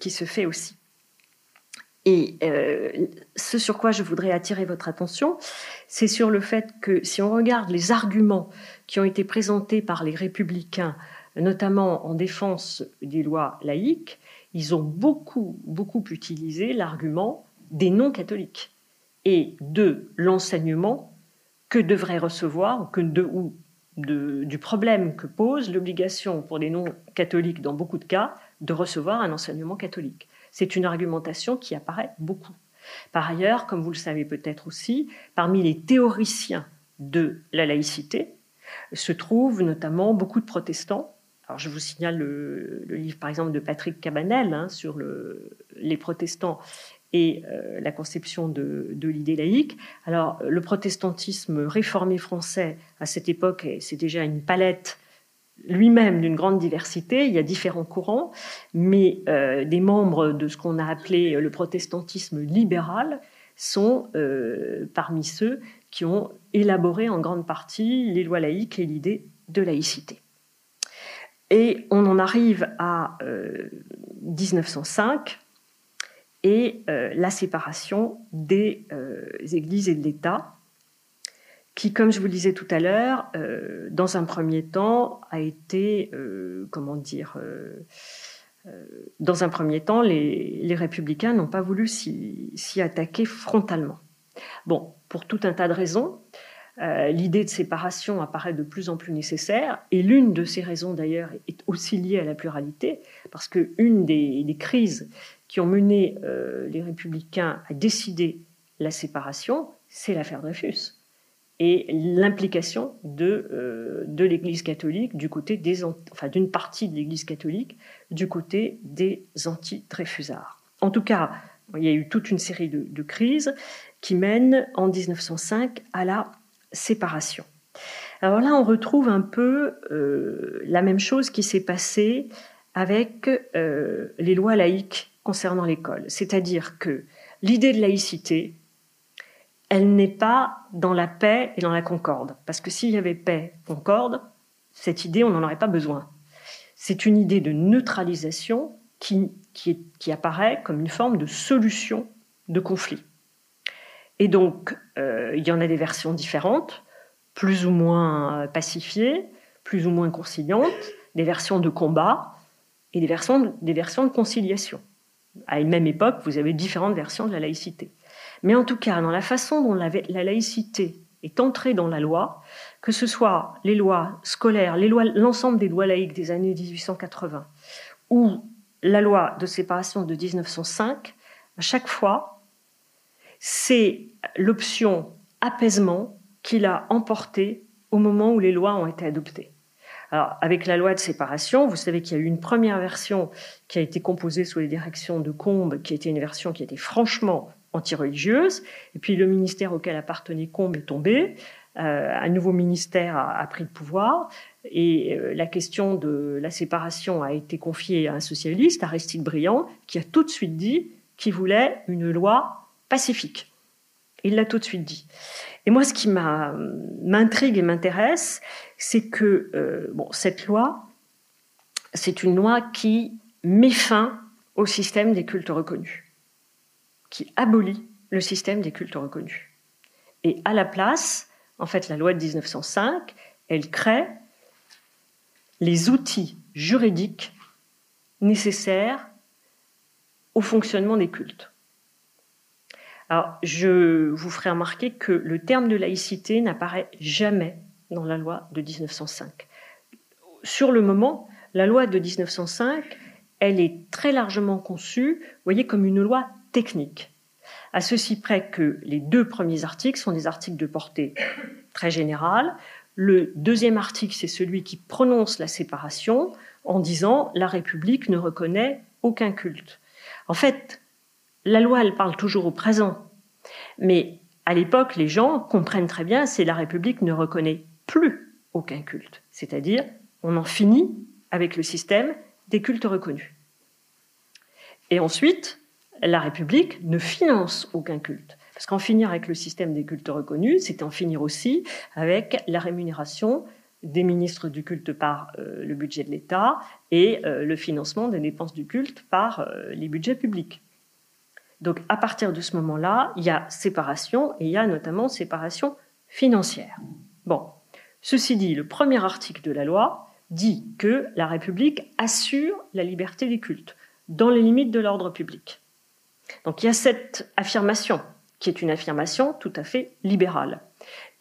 qui se fait aussi. Et ce sur quoi je voudrais attirer votre attention, c'est sur le fait que si on regarde les arguments qui ont été présentés par les républicains, notamment en défense des lois laïques, ils ont beaucoup, beaucoup utilisé l'argument des non-catholiques et de l'enseignement que devrait recevoir que de, ou du problème que pose l'obligation pour les non-catholiques, dans beaucoup de cas, de recevoir un enseignement catholique. C'est une argumentation qui apparaît beaucoup. Par ailleurs, comme vous le savez peut-être aussi, parmi les théoriciens de la laïcité se trouvent notamment beaucoup de protestants. Alors je vous signale le, livre par exemple de Patrick Cabanel hein, sur le, les protestants et euh, la conception de, l'idée laïque. Alors, le protestantisme réformé français, à cette époque, c'est déjà une palette lui-même d'une grande diversité. Il y a différents courants, mais euh, des membres de ce qu'on a appelé le protestantisme libéral sont euh, parmi ceux qui ont élaboré en grande partie les lois laïques et l'idée de laïcité. Et on en arrive à 1905 et euh, la séparation des euh, églises et de l'État, qui, comme je vous le disais tout à l'heure, euh, dans un premier temps, a été, comment dire, dans un premier temps, les, républicains n'ont pas voulu s'y attaquer frontalement. Bon, pour tout un tas de raisons, l'idée de séparation apparaît de plus en plus nécessaire, et l'une de ces raisons d'ailleurs est aussi liée à la pluralité, parce qu'une des crises qui ont mené euh, les républicains à décider la séparation, c'est l'affaire Dreyfus et l'implication de, euh, de l'Église catholique du côté des enfin d'une partie de l'Église catholique du côté des anti-Dreyfusards. En tout cas, il y a eu toute une série de, crises qui mènent en 1905 à la séparation. Alors là, on retrouve un peu euh, la même chose qui s'est passée avec les lois laïques concernant l'école. C'est-à-dire que l'idée de laïcité, elle n'est pas dans la paix et dans la concorde. Parce que s'il y avait paix, concorde, cette idée, on n'en aurait pas besoin. C'est une idée de neutralisation qui, qui, apparaît comme une forme de solution de conflit. Et donc, euh, il y en a des versions différentes, plus ou moins pacifiées, plus ou moins conciliantes, des versions de combat et des versions, des versions de conciliation à une même époque, vous avez différentes versions de la laïcité. Mais en tout cas, dans la façon dont la, laïcité est entrée dans la loi, que ce soit les lois scolaires, l'ensemble des lois laïques des années 1880 ou la loi de séparation de 1905, à chaque fois, c'est l'option apaisement qui l'a emporté au moment où les lois ont été adoptées. Alors, avec la loi de séparation, vous savez qu'il y a eu une première version qui a été composée sous les directions de Combes, qui était une version qui était franchement anti-religieuse. Et puis le ministère auquel appartenait Combes est tombé. Euh, un nouveau ministère a, pris le pouvoir et euh, la question de la séparation a été confiée à un socialiste, Aristide Briand, qui a tout de suite dit qu'il voulait une loi pacifique. Il l'a tout de suite dit. Et moi, ce qui m'intrigue et m'intéresse, c'est que euh, bon, cette loi, c'est une loi qui met fin au système des cultes reconnus, qui abolit le système des cultes reconnus. Et à la place, en fait, la loi de 1905, elle crée les outils juridiques nécessaires au fonctionnement des cultes. Alors, je vous ferai remarquer que le terme de laïcité n'apparaît jamais dans la loi de 1905. Sur le moment, la loi de 1905, elle est très largement conçue, vous voyez, comme une loi technique. À ceci près que les deux premiers articles sont des articles de portée très générale. Le deuxième article, c'est celui qui prononce la séparation en disant la République ne reconnaît aucun culte. En fait, la loi, elle parle toujours au présent. Mais à l'époque, les gens comprennent très bien, c'est la République ne reconnaît plus aucun culte. C'est-à-dire, on en finit avec le système des cultes reconnus. Et ensuite, la République ne finance aucun culte. Parce qu'en finir avec le système des cultes reconnus, c'est en finir aussi avec la rémunération des ministres du culte par euh, le budget de l'État et euh, le financement des dépenses du culte par euh, les budgets publics. Donc à partir de ce moment-là, il y a séparation et il y a notamment séparation financière. Bon, ceci dit, le premier article de la loi dit que la République assure la liberté des cultes dans les limites de l'ordre public. Donc il y a cette affirmation qui est une affirmation tout à fait libérale.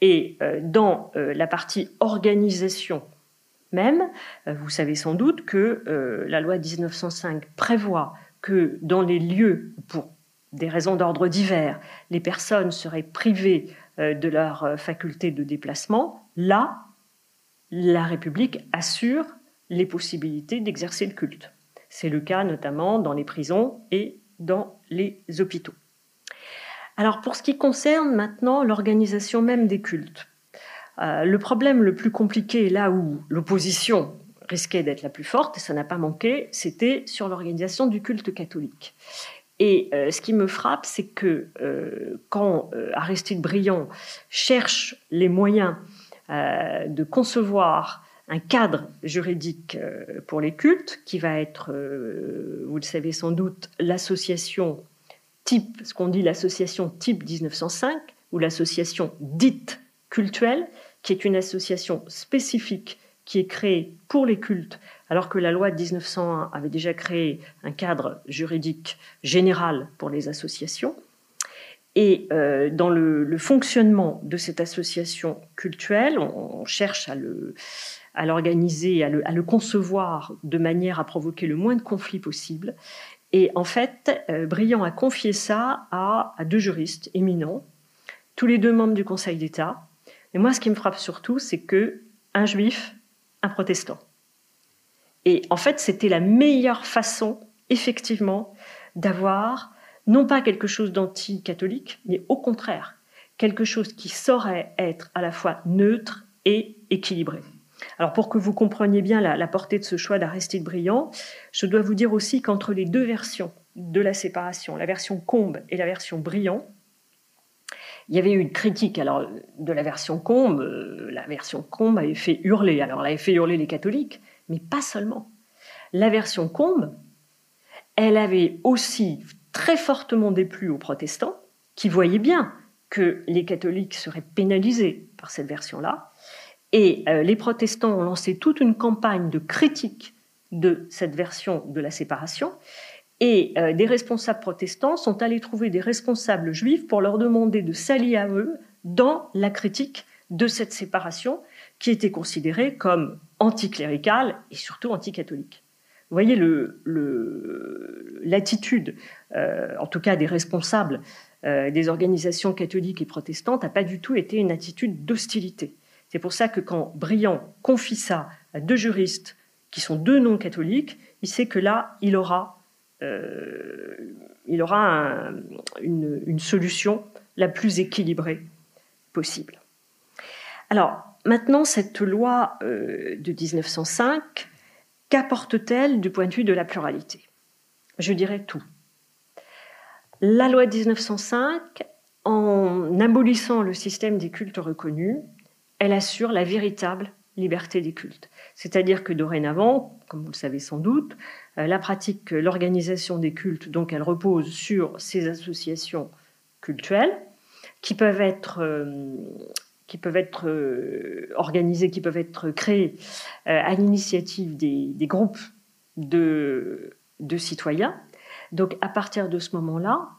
Et euh, dans euh, la partie organisation même, euh, vous savez sans doute que la loi 1905 prévoit que dans les lieux, pour des raisons d'ordre divers, les personnes seraient privées de leur faculté de déplacement, là, la République assure les possibilités d'exercer le culte. C'est le cas notamment dans les prisons et dans les hôpitaux. Alors pour ce qui concerne maintenant l'organisation même des cultes, euh, le problème le plus compliqué, là où l'opposition risquait d'être la plus forte, et ça n'a pas manqué, c'était sur l'organisation du culte catholique. Et euh, ce qui me frappe, c'est que euh, quand Aristide Briand cherche les moyens de concevoir un cadre juridique pour les cultes, qui va être, vous le savez sans doute, l'association type, ce qu'on dit l'association type 1905, ou l'association dite cultuelle, qui est une association spécifique qui est créée pour les cultes, alors que la loi de 1901 avait déjà créé un cadre juridique général pour les associations. Et euh, dans le, fonctionnement de cette association cultuelle, on, cherche à l'organiser, à, à le, concevoir de manière à provoquer le moins de conflits possible. Et en fait, euh, Briand a confié ça à, deux juristes éminents, tous les deux membres du Conseil d'État. Et moi, ce qui me frappe surtout, c'est que un juif, un protestant. Et en fait, c'était la meilleure façon, effectivement, d'avoir non pas quelque chose d'anti-catholique, mais au contraire, quelque chose qui saurait être à la fois neutre et équilibré. Alors pour que vous compreniez bien la, portée de ce choix d'Aristide Briand, je dois vous dire aussi qu'entre les deux versions de la séparation, la version Combe et la version Briand, il y avait eu une critique alors de la version Combe. Euh, la version Combe avait fait hurler. Alors elle avait fait hurler les catholiques, mais pas seulement. La version Combe, elle avait aussi très fortement déplu aux protestants, qui voyaient bien que les catholiques seraient pénalisés par cette version-là. Et euh, les protestants ont lancé toute une campagne de critique de cette version de la séparation. Et euh, des responsables protestants sont allés trouver des responsables juifs pour leur demander de s'allier à eux dans la critique de cette séparation qui était considérée comme anticléricale et surtout anticatholique. Vous voyez l'attitude, euh, en tout cas des responsables des organisations catholiques et protestantes, n'a pas du tout été une attitude d'hostilité. C'est pour ça que quand Briand confie ça à deux juristes qui sont deux non-catholiques, il sait que là, il aura, euh, il aura une, solution la plus équilibrée possible. Alors, maintenant, cette loi euh, de 1905, qu'apporte-t-elle du point de vue de la pluralité? Je dirais tout. La loi de 1905 en abolissant le système des cultes reconnus, elle assure la véritable liberté des cultes. C'est-à-dire que dorénavant, comme vous le savez sans doute, euh, la pratique, l'organisation des cultes, donc elle repose sur ces associations cultuelles qui peuvent être, euh, qui peuvent être euh, organisées, qui peuvent être créées à l'initiative des, groupes de, citoyens. Donc à partir de ce moment-là,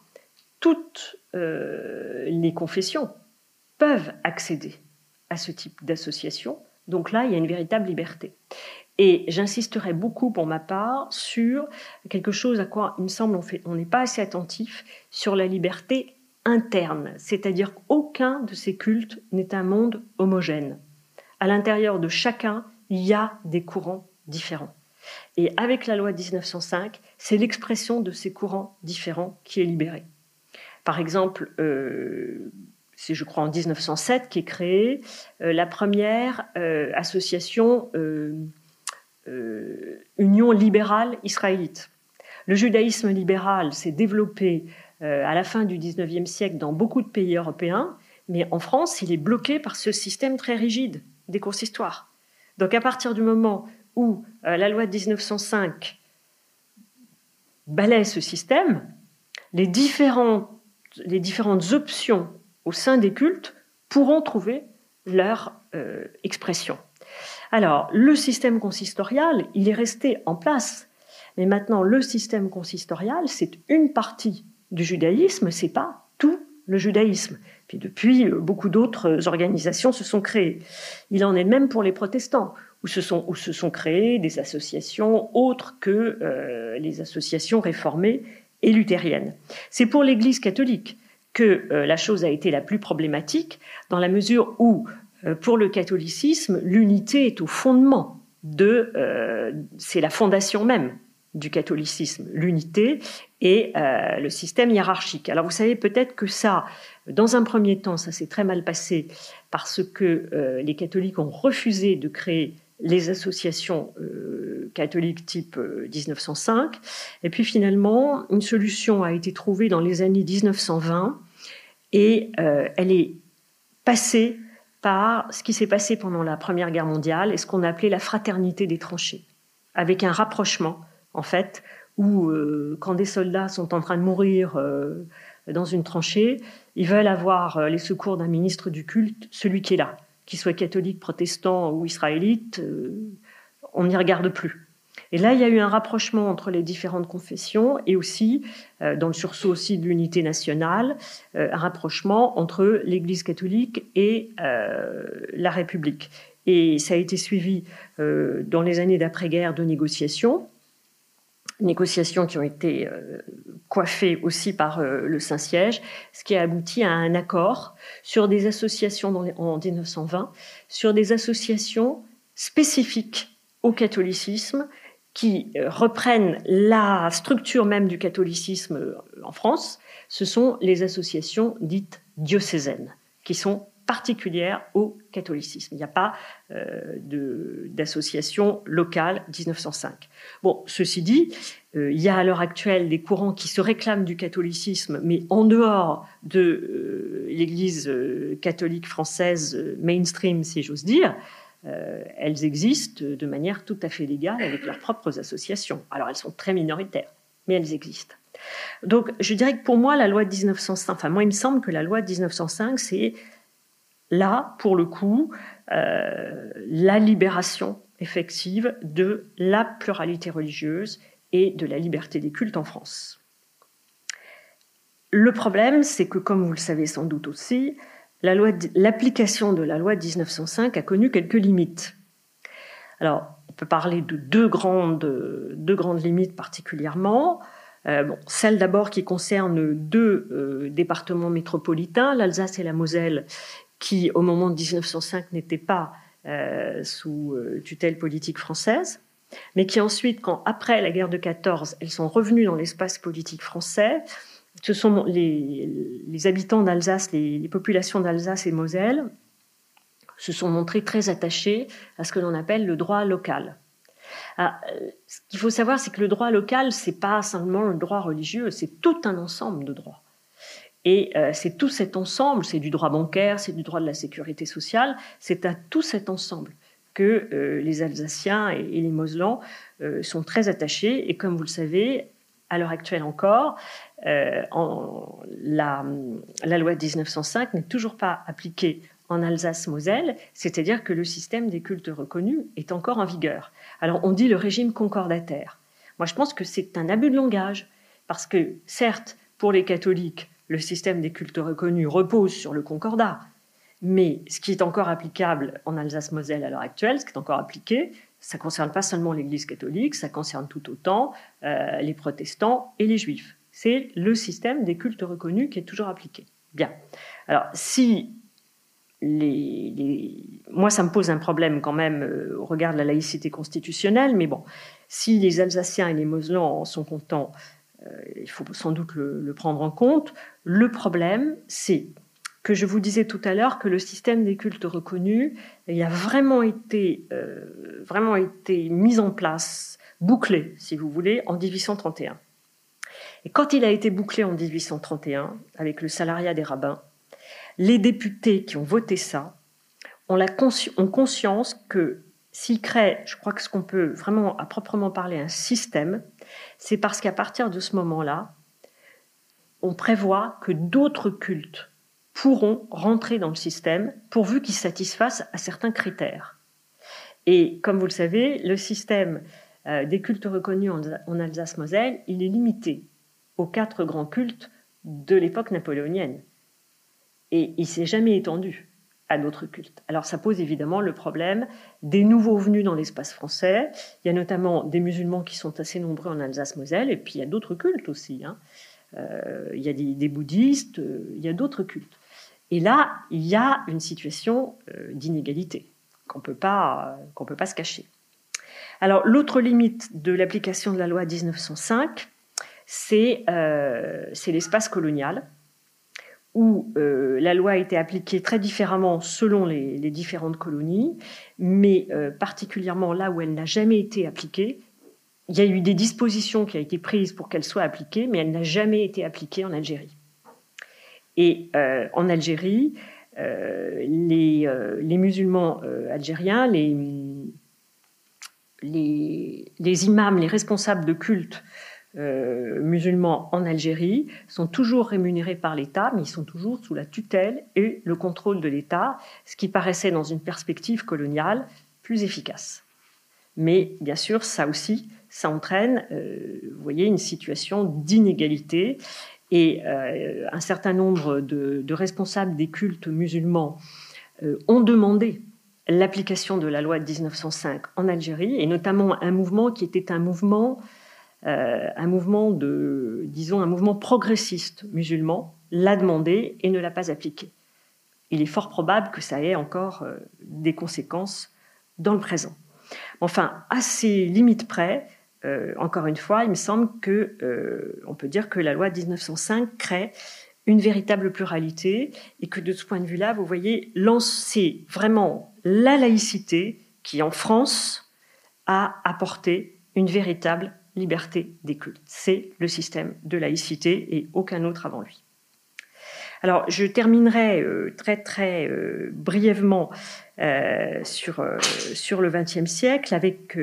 toutes les confessions peuvent accéder à ce type d'association. Donc là, il y a une véritable liberté. Et j'insisterai beaucoup pour ma part sur quelque chose à quoi il me semble on n'est pas assez attentif sur la liberté interne, c'est-à-dire qu'aucun de ces cultes n'est un monde homogène. À l'intérieur de chacun, il y a des courants différents. Et avec la loi de 1905, c'est l'expression de ces courants différents qui est libérée. Par exemple, euh, c'est je crois en 1907 qu'est créée euh, la première euh, association union libérale israélite. Le judaïsme libéral s'est développé à la fin du 19e siècle dans beaucoup de pays européens, mais en France, il est bloqué par ce système très rigide des consistoires. Donc à partir du moment où euh, la loi de 1905 balaie ce système, les différentes, les différentes options au sein des cultes pourront trouver leur expression. Alors, le système consistorial, il est resté en place. Mais maintenant, le système consistorial, c'est une partie du judaïsme, c'est pas tout le judaïsme. Puis depuis, euh, beaucoup d'autres organisations se sont créées. Il en est même pour les protestants, où se sont, où se sont créées des associations autres que euh, les associations réformées et luthériennes. C'est pour l'Église catholique que euh, la chose a été la plus problématique, dans la mesure où euh, pour le catholicisme, l'unité est au fondement de, euh, c'est la fondation même du catholicisme, l'unité et euh, le système hiérarchique. Alors vous savez peut-être que ça, dans un premier temps, ça s'est très mal passé parce que les catholiques ont refusé de créer les associations catholiques type 1905. Et puis finalement, une solution a été trouvée dans les années 1920 et elle est passée par ce qui s'est passé pendant la Première Guerre mondiale et ce qu'on a appelé la fraternité des tranchées, avec un rapprochement, en fait, où euh, quand des soldats sont en train de mourir euh, dans une tranchée, ils veulent avoir euh, les secours d'un ministre du culte, celui qui est là, qu'il soit catholique, protestant ou israélite, on n'y regarde plus. Et là, il y a eu un rapprochement entre les différentes confessions et aussi, dans le sursaut aussi de l'unité nationale, un rapprochement entre l'Église catholique et la République. Et ça a été suivi dans les années d'après-guerre de négociations, négociations qui ont été coiffées aussi par le Saint-Siège, ce qui a abouti à un accord sur des associations en 1920, sur des associations spécifiques au catholicisme qui euh, reprennent la structure même du catholicisme euh, en France, ce sont les associations dites diocésaines, qui sont particulières au catholicisme. Il n'y a pas euh, d'association locale 1905. Bon, ceci dit, il y a à l'heure actuelle des courants qui se réclament du catholicisme, mais en dehors de l'Église catholique française mainstream, si j'ose dire, euh, elles existent de manière tout à fait légale avec leurs propres associations. Alors elles sont très minoritaires, mais elles existent. Donc je dirais que pour moi, la loi de 1905, enfin moi il me semble que la loi de 1905, c'est là, pour le coup, euh, la libération effective de la pluralité religieuse et de la liberté des cultes en France. Le problème, c'est que, comme vous le savez sans doute aussi, l'application de la loi de 1905 a connu quelques limites. Alors, on peut parler de deux grandes, limites particulièrement. Euh, celle d'abord qui concerne deux euh, départements métropolitains, l'Alsace et la Moselle, qui au moment de 1905 n'étaient pas euh, sous tutelle politique française, mais qui ensuite, quand après la guerre de 14, elles sont revenues dans l'espace politique français, ce sont les, habitants d'Alsace, les, populations d'Alsace et Moselle, se sont montrés très attachés à ce que l'on appelle le droit local. Ah, ce qu'il faut savoir, c'est que le droit local, c'est pas seulement le droit religieux, c'est tout un ensemble de droits. Et euh, c'est tout cet ensemble, c'est du droit bancaire, c'est du droit de la sécurité sociale, c'est à tout cet ensemble que euh, les Alsaciens et, les Moselans euh, sont très attachés. Et comme vous le savez, à l'heure actuelle encore, en, la, la, loi de 1905 n'est toujours pas appliquée en Alsace-Moselle, c'est-à-dire que le système des cultes reconnus est encore en vigueur. Alors on dit le régime concordataire. Moi je pense que c'est un abus de langage, parce que certes, pour les catholiques, le système des cultes reconnus repose sur le concordat, mais ce qui est encore applicable en Alsace-Moselle à l'heure actuelle, ce qui est encore appliqué, ça ne concerne pas seulement l'Église catholique, ça concerne tout autant euh, les protestants et les juifs. C'est le système des cultes reconnus qui est toujours appliqué. Bien. Alors, si moi, ça me pose un problème quand même euh, au regard de la laïcité constitutionnelle, mais bon, si les Alsaciens et les Moselans en sont contents, il faut sans doute le, prendre en compte. Le problème, c'est que je vous disais tout à l'heure que le système des cultes reconnus il a vraiment été, euh, vraiment été mis en place, bouclé, si vous voulez, en 1831. Et quand il a été bouclé en 1831, avec le salariat des rabbins, les députés qui ont voté ça ont conscience que s'ils créent, je crois que ce qu'on peut vraiment à proprement parler un système, c'est parce qu'à partir de ce moment-là, on prévoit que d'autres cultes pourront rentrer dans le système pourvu qu'ils satisfassent à certains critères. Et comme vous le savez, le système euh, des cultes reconnus en Alsace-Moselle, il est limité aux quatre grands cultes de l'époque napoléonienne. Et il s'est jamais étendu d'autres cultes. Alors ça pose évidemment le problème des nouveaux venus dans l'espace français. Il y a notamment des musulmans qui sont assez nombreux en Alsace-Moselle, et puis il y a d'autres cultes aussi. Hein. Euh, il y a des, bouddhistes, euh, il y a d'autres cultes. Et là, il y a une situation euh, d'inégalité qu'on peut pas peut pas se cacher. Alors l'autre limite de l'application de la loi 1905, c'est c'est l'espace colonial où euh, la loi a été appliquée très différemment selon les, différentes colonies, mais euh, particulièrement là où elle n'a jamais été appliquée, il y a eu des dispositions qui ont été prises pour qu'elle soit appliquée, mais elle n'a jamais été appliquée en Algérie. Et euh, en Algérie, les, musulmans algériens, les, les, imams, les responsables de culte euh, musulmans en Algérie sont toujours rémunérés par l'État, mais ils sont toujours sous la tutelle et le contrôle de l'État, ce qui paraissait dans une perspective coloniale plus efficace. Mais bien sûr, ça aussi, ça entraîne, euh, vous voyez, une situation d'inégalité et euh, un certain nombre de, de, responsables des cultes musulmans ont demandé l'application de la loi de 1905 en Algérie, et notamment un mouvement qui était un mouvement euh, un mouvement de, disons, un mouvement progressiste musulman l'a demandé et ne l'a pas appliqué. Il est fort probable que ça ait encore euh, des conséquences dans le présent. Enfin, à ces limites près, euh, encore une fois, il me semble que on peut dire que la loi de 1905 crée une véritable pluralité et que de ce point de vue-là, vous voyez, lancer vraiment la laïcité qui, en France, a apporté une véritable liberté des cultes. C'est le système de laïcité et aucun autre avant lui. Alors, je terminerai euh, très très euh, brièvement euh, sur, sur le XXe siècle avec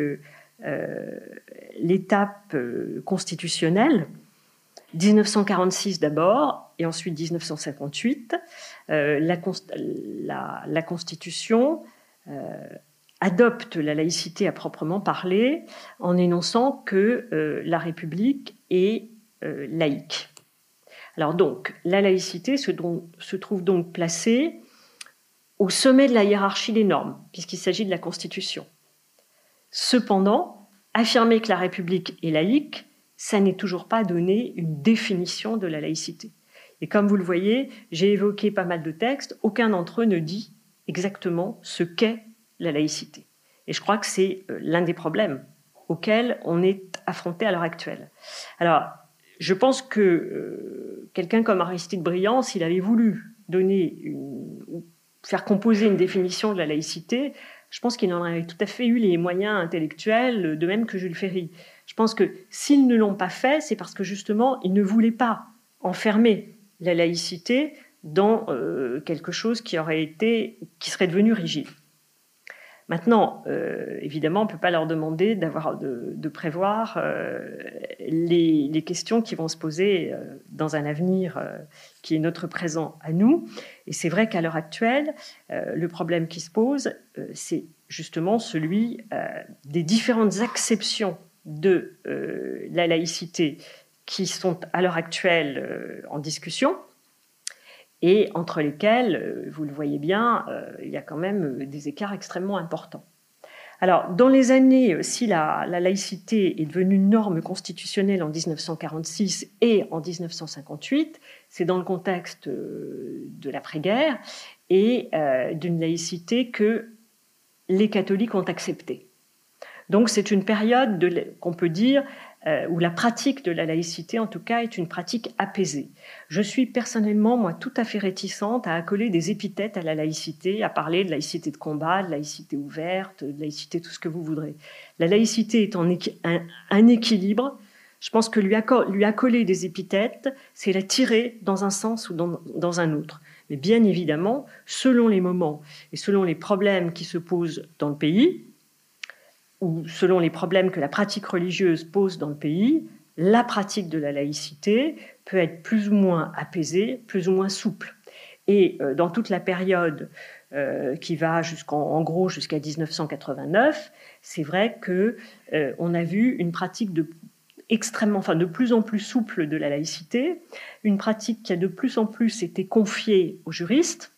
l'étape constitutionnelle. 1946 d'abord et ensuite 1958. La, la, la, Constitution adopte la laïcité à proprement parler en énonçant que euh, la République est euh, laïque. Alors donc, la laïcité se, trouve donc placée au sommet de la hiérarchie des normes, puisqu'il s'agit de la Constitution. Cependant, affirmer que la République est laïque, ça n'est toujours pas donner une définition de la laïcité. Et comme vous le voyez, j'ai évoqué pas mal de textes, aucun d'entre eux ne dit exactement ce qu'est la laïcité. Et je crois que c'est euh, l'un des problèmes auxquels on est affronté à l'heure actuelle. Alors, je pense que euh, quelqu'un comme Aristide Briand, s'il avait voulu donner une, faire composer une définition de la laïcité, je pense qu'il en aurait tout à fait eu les moyens intellectuels, de même que Jules Ferry. Je pense que s'ils ne l'ont pas fait, c'est parce que justement, ils ne voulaient pas enfermer la laïcité dans quelque chose qui aurait été, qui serait devenu rigide. Maintenant, euh, évidemment, on ne peut pas leur demander de, prévoir euh, les, questions qui vont se poser euh, dans un avenir qui est notre présent à nous. Et c'est vrai qu'à l'heure actuelle, le problème qui se pose, c'est justement celui des différentes acceptions de la laïcité qui sont à l'heure actuelle en discussion et entre lesquels, euh, vous le voyez bien, euh, il y a quand même euh, des écarts extrêmement importants. Alors, dans les années, si la, laïcité est devenue norme constitutionnelle en 1946 et en 1958, c'est dans le contexte de l'après-guerre et d'une laïcité que les catholiques ont acceptée. Donc, c'est une période qu'on peut dire euh, où la pratique de la laïcité, en tout cas, est une pratique apaisée. Je suis personnellement, moi, tout à fait réticente à accoler des épithètes à la laïcité, à parler de laïcité de combat, de laïcité ouverte, de laïcité tout ce que vous voudrez. La laïcité est en un, équilibre. Je pense que lui, accoler des épithètes, c'est la tirer dans un sens ou dans un autre. Mais bien évidemment, selon les moments et selon les problèmes qui se posent dans le pays, ou selon les problèmes que la pratique religieuse pose dans le pays, la pratique de la laïcité peut être plus ou moins apaisée, plus ou moins souple. Et euh, dans toute la période euh, qui va jusqu'en gros jusqu'à 1989, c'est vrai que euh, on a vu une pratique de extrêmement, enfin de plus en plus souple de la laïcité, une pratique qui a de plus en plus été confiée aux juristes.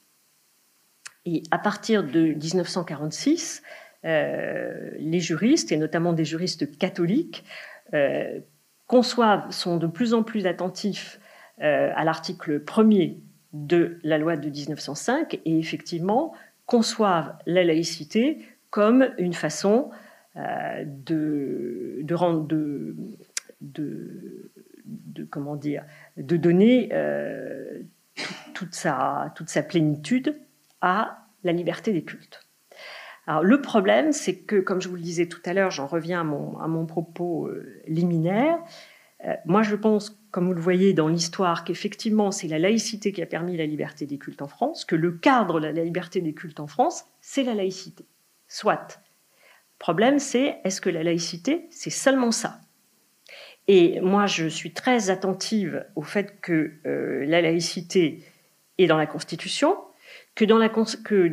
Et à partir de 1946, euh, les juristes, et notamment des juristes catholiques, euh, conçoivent, sont de plus en plus attentifs euh, à l'article 1er de la loi de 1905 et effectivement conçoivent la laïcité comme une façon de, rendre, de, donner toute sa plénitude à la liberté des cultes. Alors le problème, c'est que, comme je vous le disais tout à l'heure, j'en reviens à mon, propos euh, liminaire. Euh, moi, je pense, comme vous le voyez dans l'histoire, qu'effectivement, c'est la laïcité qui a permis la liberté des cultes en France, que le cadre de la liberté des cultes en France, c'est la laïcité. Soit. Le problème, c'est est-ce que la laïcité, c'est seulement ça? Et moi, je suis très attentive au fait que euh, la laïcité est dans la Constitution, que dans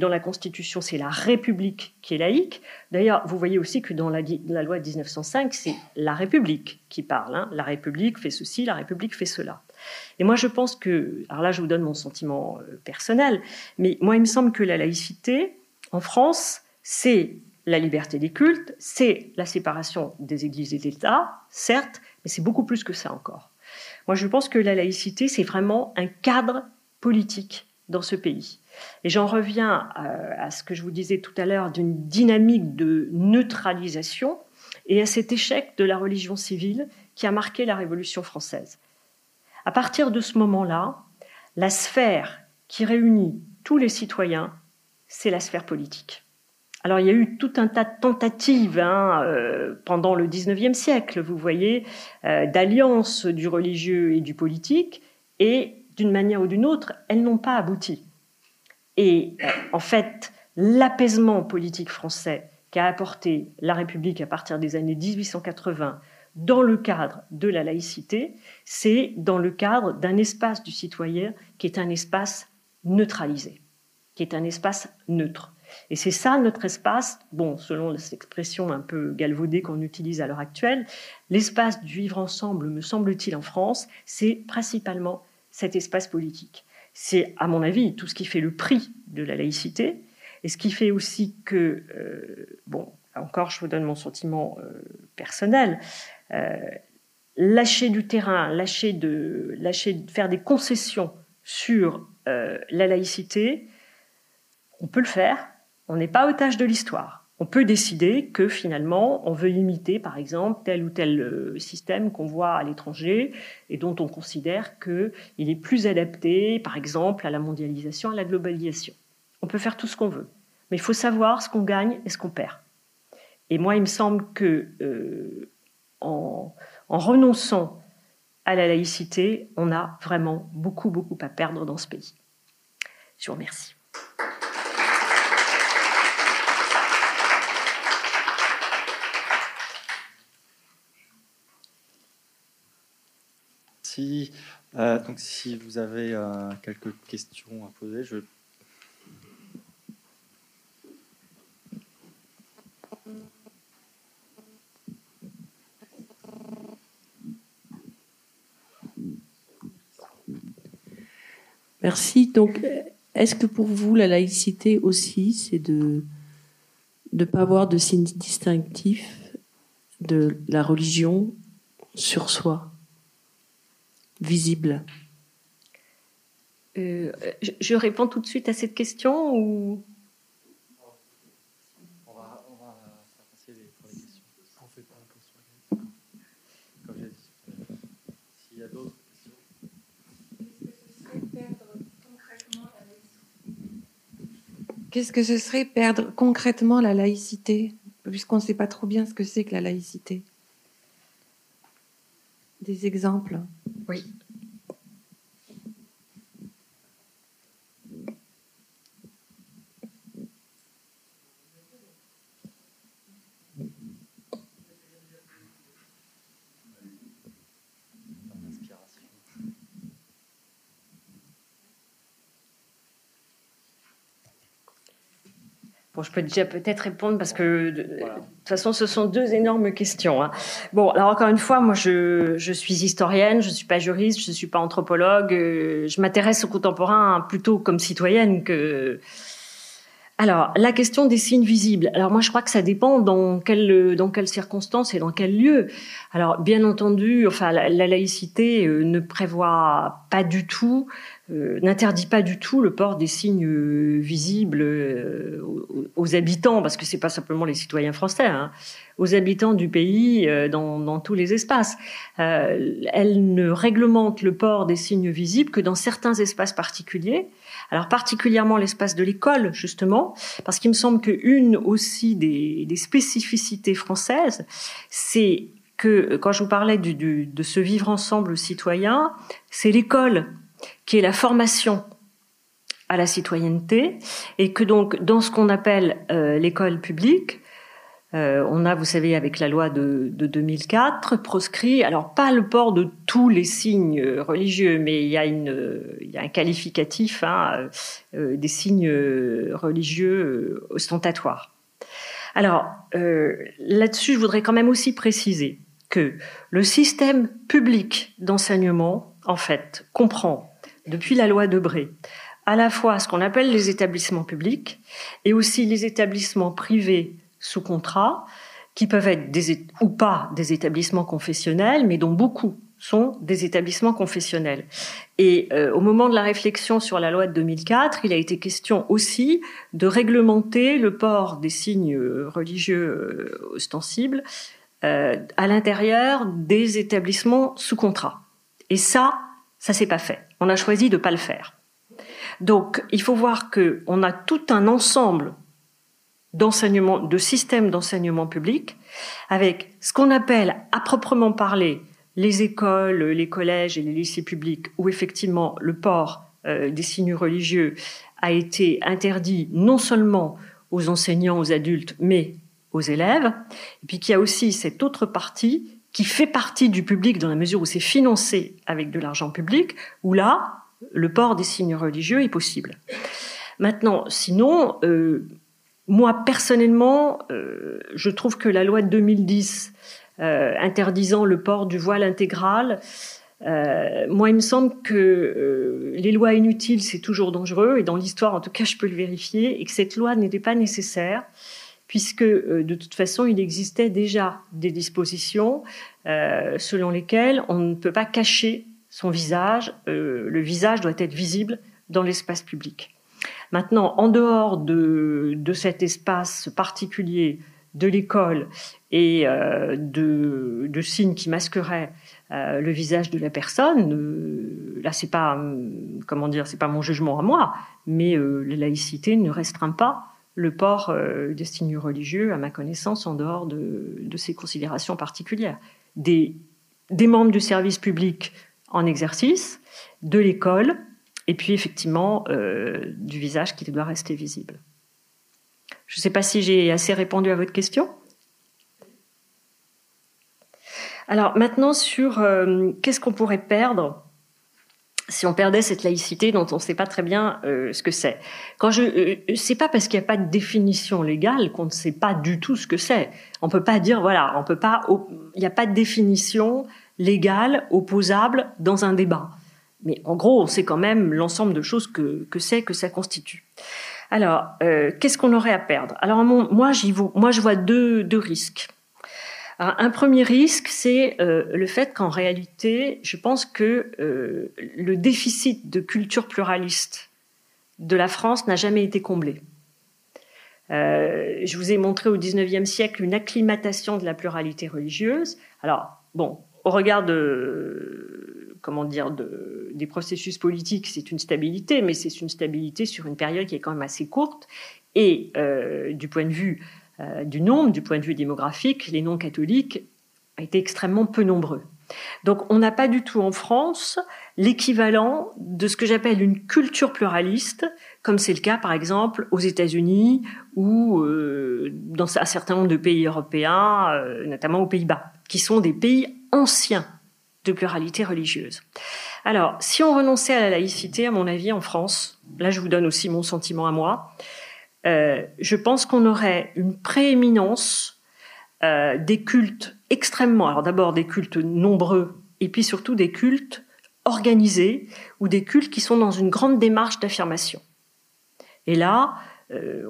la, Constitution, c'est la République qui est laïque. D'ailleurs, vous voyez aussi que dans la, loi de 1905, c'est la République qui parle. Hein. La République fait ceci, la République fait cela. Et moi, je pense que, alors là, je vous donne mon sentiment euh, personnel, mais moi, il me semble que la laïcité, en France, c'est la liberté des cultes, c'est la séparation des églises et de l'État, certes, mais c'est beaucoup plus que ça encore. Moi, je pense que la laïcité, c'est vraiment un cadre politique dans ce pays. Et j'en reviens euh, à, ce que je vous disais tout à l'heure d'une dynamique de neutralisation et à cet échec de la religion civile qui a marqué la Révolution française. À partir de ce moment-là, la sphère qui réunit tous les citoyens, c'est la sphère politique. Alors il y a eu tout un tas de tentatives hein, euh, pendant le XIXe siècle, vous voyez, euh, d'alliance du religieux et du politique, et d'une manière ou d'une autre, elles n'ont pas abouti. Et en fait, l'apaisement politique français qu'a apporté la République à partir des années 1880 dans le cadre de la laïcité, c'est dans le cadre d'un espace du citoyen qui est un espace neutralisé, qui est un espace neutre. Et c'est ça notre espace, bon, selon cette expression un peu galvaudée qu'on utilise à l'heure actuelle, l'espace du vivre ensemble, me semble-t-il, en France, c'est principalement cet espace politique. C'est, à mon avis, tout ce qui fait le prix de la laïcité et ce qui fait aussi que, euh, bon, encore, je vous donne mon sentiment euh, personnel, euh, lâcher du terrain, lâcher de, lâcher faire des concessions sur la laïcité, on peut le faire, on n'est pas otage de l'histoire on peut décider que finalement, on veut imiter, par exemple, tel ou tel euh, système qu'on voit à l'étranger et dont on considère qu'il est plus adapté, par exemple, à la mondialisation, à la globalisation. On peut faire tout ce qu'on veut, mais il faut savoir ce qu'on gagne et ce qu'on perd. Et moi, il me semble que euh, en, renonçant à la laïcité, on a vraiment beaucoup, beaucoup à perdre dans ce pays. Je vous remercie. Euh, donc si vous avez euh, quelques questions à poser, je Merci. Donc, est-ce que pour vous, la laïcité aussi, c'est de ne pas avoir de signe distinctif de la religion sur soi, visible. Euh, je, réponds tout de suite à cette question ou? On va, faire passer les, pour les questions. On fait pas Comme j'ai dit, s'il y a d'autres. Qu'est-ce que ce serait perdre concrètement la laïcité, puisqu'on ne sait pas trop bien ce que c'est que la laïcité Des exemples Oui. Bon, je peux déjà peut-être répondre parce que de, toute façon, ce sont deux énormes questions. Hein. Bon, alors encore une fois, moi, je, je suis historienne, je suis pas juriste, je suis pas anthropologue. Euh, je m'intéresse au contemporain plutôt comme citoyenne que. Alors, la question des signes visibles. Alors moi, je crois que ça dépend dans quelles dans quelles circonstances et dans quel lieu. Alors, bien entendu, enfin, la, la laïcité euh, ne prévoit pas du tout euh, n'interdit pas du tout le port des signes euh, visibles euh, aux, habitants, parce que c'est pas simplement les citoyens français, hein, aux habitants du pays dans, tous les espaces. elle ne réglemente le port des signes visibles que dans certains espaces particuliers. Alors particulièrement l'espace de l'école, justement, parce qu'il me semble qu'une aussi des, spécificités françaises, c'est que quand je vous parlais de ce vivre ensemble citoyen, c'est l'école qui est la formation à la citoyenneté, et que donc dans ce qu'on appelle euh, l'école publique, euh, on a, vous savez, avec la loi de, de, 2004, proscrit, alors pas le port de tous les signes religieux, mais il y a, une, il y a un qualificatif hein, euh, des signes religieux ostentatoires. Alors là-dessus, je voudrais quand même aussi préciser que le système public d'enseignement, en fait, comprend depuis la loi Debré, à la fois ce qu'on appelle les établissements publics et aussi les établissements privés sous contrat, qui peuvent être des, ou pas des établissements confessionnels, mais dont beaucoup sont des établissements confessionnels. Et euh, au moment de la réflexion sur la loi de 2004, il a été question aussi de réglementer le port des signes religieux euh, ostensibles euh, à l'intérieur des établissements sous contrat. Et ça, ça s'est pas fait. On a choisi de pas le faire. Donc, il faut voir que on a tout un ensemble d'enseignement, de systèmes d'enseignement public, avec ce qu'on appelle à proprement parler les écoles, les collèges et les lycées publics, où effectivement le port euh, des signes religieux a été interdit non seulement aux enseignants, aux adultes, mais aux élèves. Et puis qu'il y a aussi cette autre partie qui fait partie du public dans la mesure où c'est financé avec de l'argent public, où là, le port des signes religieux est possible. Maintenant, sinon, euh, moi personnellement, euh, je trouve que la loi de 2010 euh, interdisant le port du voile intégral, moi, il me semble que les lois inutiles, c'est toujours dangereux, et dans l'histoire, en tout cas, je peux le vérifier, et que cette loi n'était pas nécessaire puisque euh, de toute façon, il existait déjà des dispositions euh, selon lesquelles on ne peut pas cacher son visage. Euh, le visage doit être visible dans l'espace public. Maintenant, en dehors de, de cet espace particulier de l'école et de, de, signes qui masqueraient le visage de la personne, là c'est pas comment dire, c'est pas mon jugement à moi, mais la laïcité ne restreint pas le port euh, religieux, à ma connaissance, en dehors de, ces considérations particulières. Des des membres du service public en exercice, de l'école, et puis effectivement euh, du visage qui doit rester visible. Je ne sais pas si j'ai assez répondu à votre question. Alors maintenant sur euh, qu'est-ce qu'on pourrait perdre si on perdait cette laïcité dont on ne sait pas très bien euh, ce que c'est. Quand je, euh, c'est pas parce qu'il n'y a pas de définition légale qu'on ne sait pas du tout ce que c'est. On peut pas dire voilà, on peut pas, il n'y a pas de définition légale opposable dans un débat. Mais en gros, on sait quand même l'ensemble de choses que, que c'est, que ça constitue. Alors, euh, qu'est-ce qu'on aurait à perdre? Alors, moi, j'y moi, je vois deux, deux risques. Un premier risque, c'est euh, le fait qu'en réalité, je pense que euh, le déficit de culture pluraliste de la France n'a jamais été comblé. je vous ai montré au XIXe siècle une acclimatation de la pluralité religieuse. Alors, bon, au regard de comment dire de, des processus politiques, c'est une stabilité, mais c'est une stabilité sur une période qui est quand même assez courte. Et euh, du point de vue euh, du nombre, du point de vue démographique, les non-catholiques été extrêmement peu nombreux. Donc on n'a pas du tout en France l'équivalent de ce que j'appelle une culture pluraliste, comme c'est le cas par exemple aux États-Unis ou euh, dans un certain nombre de pays européens, euh, notamment aux Pays-Bas, qui sont des pays anciens de pluralité religieuse. Alors, si on renonçait à la laïcité, à mon avis, en France, là je vous donne aussi mon sentiment à moi, euh, je pense qu'on aurait une prééminence euh, des cultes extrêmement, alors d'abord des cultes nombreux, et puis surtout des cultes organisés, ou des cultes qui sont dans une grande démarche d'affirmation. Et là, euh,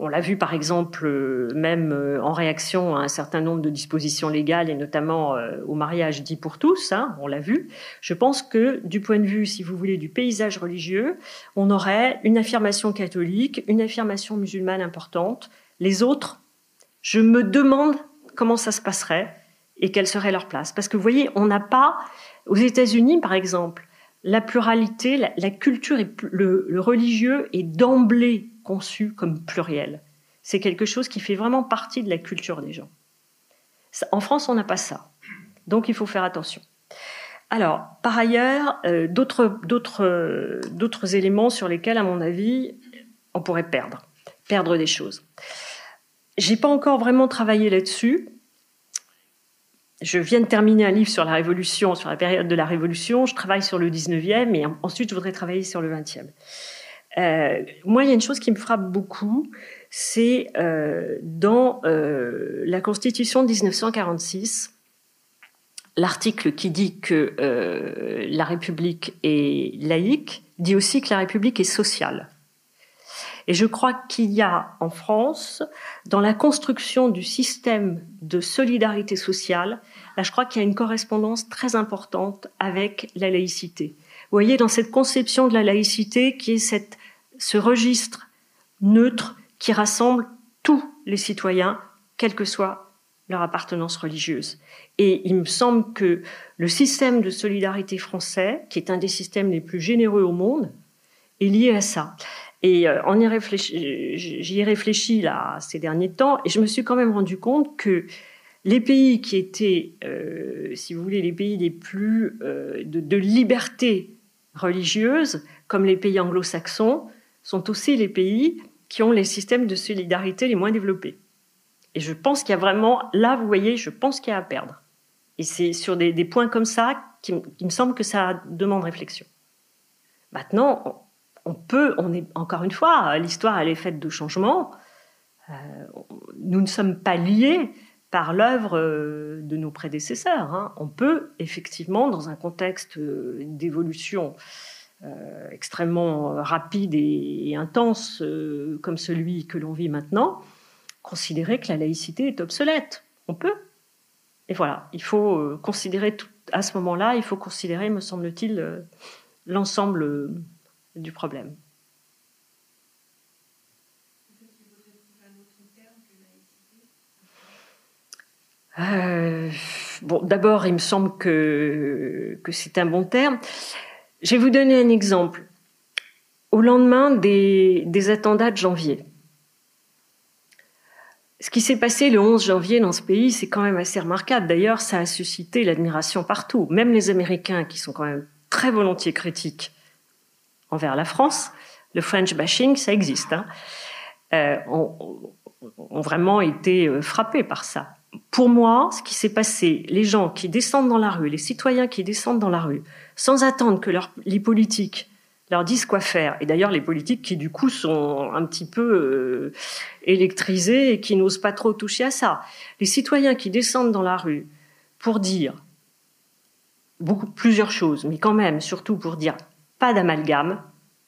on l'a vu par exemple euh, même euh, en réaction à un certain nombre de dispositions légales et notamment au mariage dit pour tous, hein, on l'a vu. Je pense que du point de vue, si vous voulez, du paysage religieux, on aurait une affirmation catholique, une affirmation musulmane importante. Les autres, je me demande comment ça se passerait et quelle serait leur place. Parce que vous voyez, on n'a pas, aux États-Unis par exemple, la pluralité, la, culture et le religieux est d'emblée conçu comme pluriel. C'est quelque chose qui fait vraiment partie de la culture des gens. En France, on n'a pas ça. Donc il faut faire attention. Alors, par ailleurs, euh, d'autres, d'autres, d'autres éléments sur lesquels, à mon avis, on pourrait perdre, perdre des choses. J'ai pas encore vraiment travaillé là-dessus. Je viens de terminer un livre sur la Révolution, sur la période de la Révolution. Je travaille sur le 19e et ensuite je voudrais travailler sur le 20e. Euh, moi, il y a une chose qui me frappe beaucoup, c'est euh, dans euh, la Constitution de 1946, l'article qui dit que euh, la République est laïque dit aussi que la République est sociale. Et je crois qu'il y a en France, dans la construction du système de solidarité sociale, là je crois qu'il y a une correspondance très importante avec la laïcité. Vous voyez, dans cette conception de la laïcité qui est cette ce registre neutre qui rassemble tous les citoyens, quelle que soit leur appartenance religieuse. Et il me semble que le système de solidarité français, qui est un des systèmes les plus généreux au monde, est lié à ça. Et euh, j'y ai réfléchi là ces derniers temps, et je me suis quand même rendu compte que les pays qui étaient, euh, si vous voulez, les pays les plus euh, de, de, liberté religieuse, comme les pays anglo-saxons, sont aussi les pays qui ont les systèmes de solidarité les moins développés. Et je pense qu'il y a vraiment, là, vous voyez, je pense qu'il y a à perdre. Et c'est sur des, points comme ça qui, me semble que ça demande réflexion. Maintenant, on, peut, on est encore une fois, l'histoire elle est faite de changements. Euh, nous ne sommes pas liés par l'œuvre euh, de nos prédécesseurs. Hein. On peut effectivement, dans un contexte euh, d'évolution euh, extrêmement rapide et, intense euh, comme celui que l'on vit maintenant, considérer que la laïcité est obsolète. On peut. Et voilà, il faut euh, considérer tout, à ce moment-là, il faut considérer, me semble-t-il, l'ensemble du problème. bon, d'abord, il me semble que, que c'est un bon terme. Je vais vous donner un exemple. Au lendemain des, attentats de janvier, ce qui s'est passé le 11 janvier dans ce pays, c'est quand même assez remarquable. D'ailleurs, ça a suscité l'admiration partout. Même les Américains, qui sont quand même très volontiers critiques envers la France, le French bashing, ça existe, hein, euh, ont, ont, vraiment été euh, frappés par ça. Pour moi, ce qui s'est passé, les gens qui descendent dans la rue, les citoyens qui descendent dans la rue, sans attendre que les politiques leur disent quoi faire. Et d'ailleurs, les politiques qui, du coup, sont un petit peu euh, et qui n'osent pas trop toucher à ça. Les citoyens qui descendent dans la rue pour dire beaucoup, plusieurs choses, mais quand même, surtout pour dire pas d'amalgame,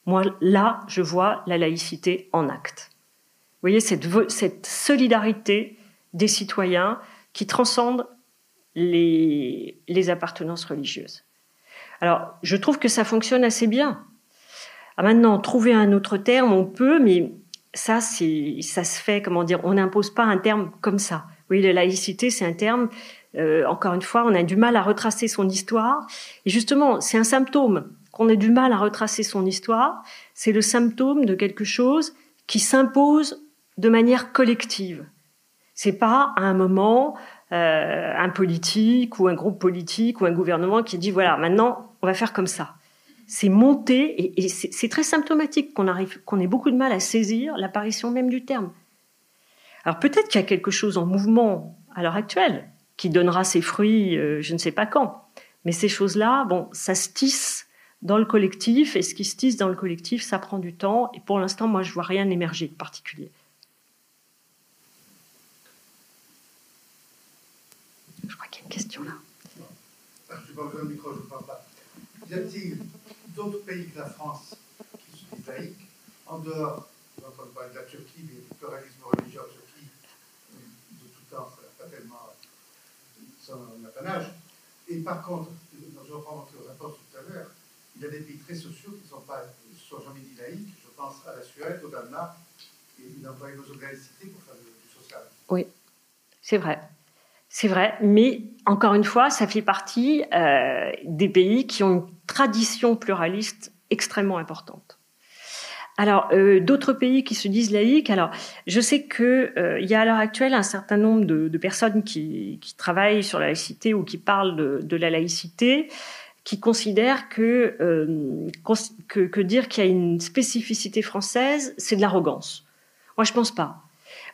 moi, là, je vois la laïcité en acte. Vous voyez, cette, cette solidarité des citoyens qui transcende les, les appartenances religieuses. Alors, je trouve que ça fonctionne assez bien. Ah, maintenant, trouver un autre terme, on peut, mais ça, ça se fait, comment dire, on n'impose pas un terme comme ça. Oui, la laïcité, c'est un terme, euh, encore une fois, on a du mal à retracer son histoire. Et justement, c'est un symptôme qu'on ait du mal à retracer son histoire. C'est le symptôme de quelque chose qui s'impose de manière collective. C'est pas à un moment euh, un politique ou un groupe politique ou un gouvernement qui dit voilà maintenant on va faire comme ça c'est monté, et, c'est très symptomatique qu'on arrive, qu'on ait beaucoup de mal à saisir l'apparition même du terme. Alors peut-être qu'il y a quelque chose en mouvement à l'heure actuelle qui donnera ses fruits, euh, je ne sais pas quand. Mais ces choses-là, bon, ça se tisse dans le collectif, et ce qui se tisse dans le collectif, ça prend du temps. Et pour l'instant, moi, je vois rien émerger de particulier. Je crois qu'il y a une question là. Je pas le micro, je ne parle pas. Y a-t-il d'autres pays que la France qui sont laïques, en dehors, on entend parler de la Turquie, mais le pluralisme religieux en Turquie, de tout temps, ça pas tellement son apanage. Et par contre, je reprends votre réponse tout à l'heure, il y a des pays très sociaux qui ne sont, pas, sont jamais dit laïques. Je pense à la Suède, au Danemark, et ils emploient nos organicités pour faire du social. Oui, c'est vrai. C'est vrai, mais encore une fois, ça fait partie euh, des pays qui ont une tradition pluraliste extrêmement importante. Alors, euh, d'autres pays qui se disent laïques. Alors, je sais que euh, y a à l'heure actuelle un certain nombre de, personnes qui, travaillent sur la laïcité ou qui parlent de, la laïcité, qui considèrent que, que, dire qu'il y a une spécificité française, c'est de l'arrogance. Moi, je pense pas.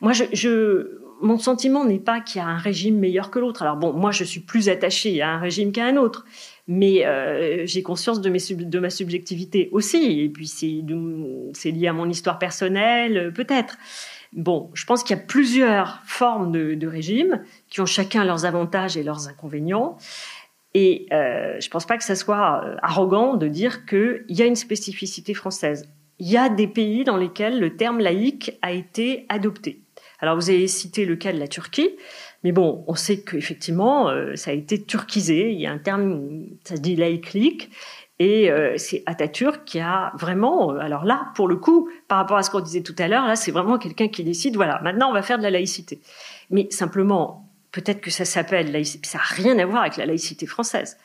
Moi, je mon sentiment n'est pas qu'il y a un régime meilleur que l'autre. Alors bon, moi, je suis plus attachée à un régime qu'à un autre, mais euh, j'ai conscience de, ma subjectivité aussi. Et puis c'est lié à mon histoire personnelle, euh, peut-être. Bon, je pense qu'il y a plusieurs formes de, de régimes qui ont chacun leurs avantages et leurs inconvénients. Et euh, je ne pense pas que ça soit arrogant de dire qu'il y a une spécificité française. Il y a des pays dans lesquels le terme laïque a été adopté. Alors vous avez cité le cas de la Turquie, mais bon, on sait qu'effectivement, euh, ça a été turquisé. Il y a un terme, ça dit laïclique. Et euh, c'est Atatürk qui a vraiment, euh, alors là, pour le coup, par rapport à ce qu'on disait tout à l'heure, là, c'est vraiment quelqu'un qui décide, voilà, maintenant on va faire de la laïcité. Mais simplement, peut-être que ça s'appelle laïcité, ça n'a rien à voir avec la laïcité française.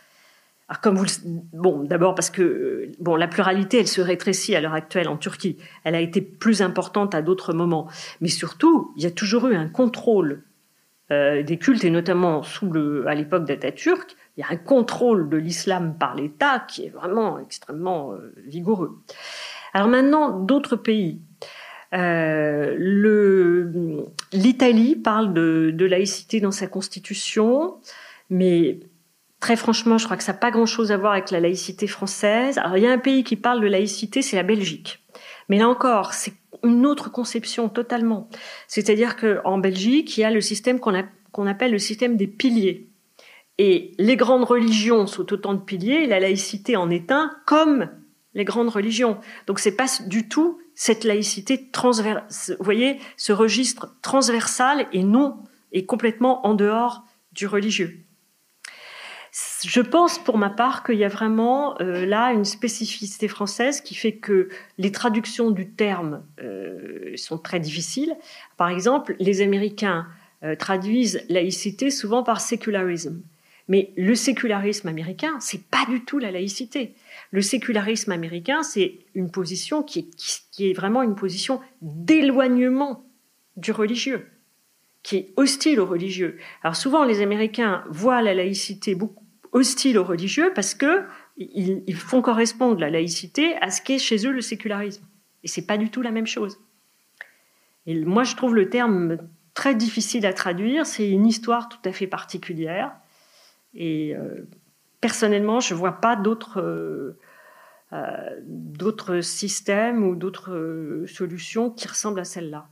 Alors comme vous bon, d'abord parce que bon, la pluralité, elle se rétrécit à l'heure actuelle en Turquie. Elle a été plus importante à d'autres moments, mais surtout, il y a toujours eu un contrôle euh, des cultes et notamment sous le, à l'époque d'Atatürk, il y a un contrôle de l'islam par l'État qui est vraiment extrêmement euh, vigoureux. Alors maintenant, d'autres pays. Euh, le, L'Italie parle de, de laïcité dans sa constitution, mais Très franchement, je crois que ça n'a pas grand-chose à voir avec la laïcité française. Alors, il y a un pays qui parle de laïcité, c'est la Belgique. Mais là encore, c'est une autre conception totalement. C'est-à-dire qu'en Belgique, il y a le système qu'on appelle le système des piliers. Et les grandes religions sont autant de piliers, la laïcité en est un, comme les grandes religions. Donc c'est pas du tout cette laïcité transversale, vous voyez, ce registre transversal et non, et complètement en dehors du religieux. Je pense pour ma part qu'il y a vraiment euh, là une spécificité française qui fait que les traductions du terme euh, sont très difficiles. Par exemple, les Américains euh, traduisent laïcité souvent par sécularisme. Mais le sécularisme américain, c'est pas du tout la laïcité. Le sécularisme américain, c'est une position qui est, vraiment une position d'éloignement du religieux. qui est hostile aux religieux. Alors souvent, les Américains voient la laïcité beaucoup hostile aux religieux parce que ils, font correspondre la laïcité à ce qu'est chez eux le sécularisme. Et c'est pas du tout la même chose. Et moi, je trouve le terme très difficile à traduire. C'est une histoire tout à fait particulière. Et euh, personnellement, je vois pas d'autres euh, euh, d'autres systèmes ou d'autres solutions qui ressemblent à celle-là.